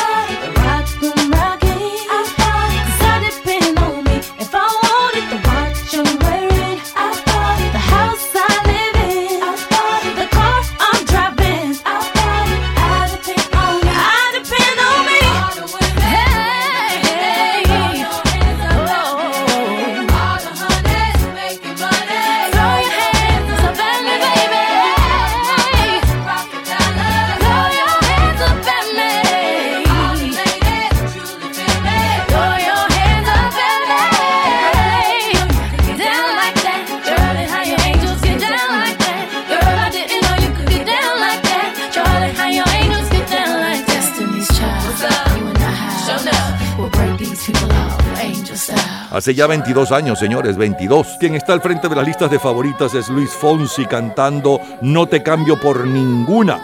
Hace ya 22 años, señores, 22. Quien está al frente de las listas de favoritas es Luis Fonsi cantando No te cambio por ninguna.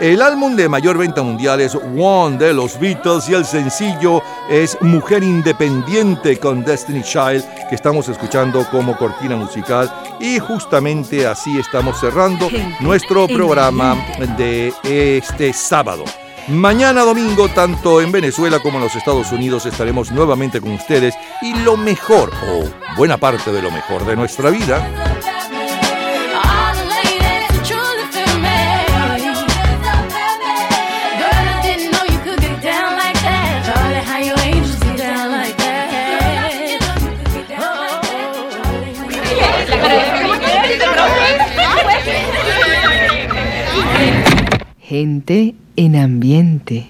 El álbum de mayor venta mundial es One de los Beatles y el sencillo es Mujer Independiente con Destiny Child que estamos escuchando como cortina musical y justamente así estamos cerrando nuestro programa de este sábado. Mañana domingo, tanto en Venezuela como en los Estados Unidos, estaremos nuevamente con ustedes y lo mejor, o buena parte de lo mejor de nuestra vida. Gente en ambiente.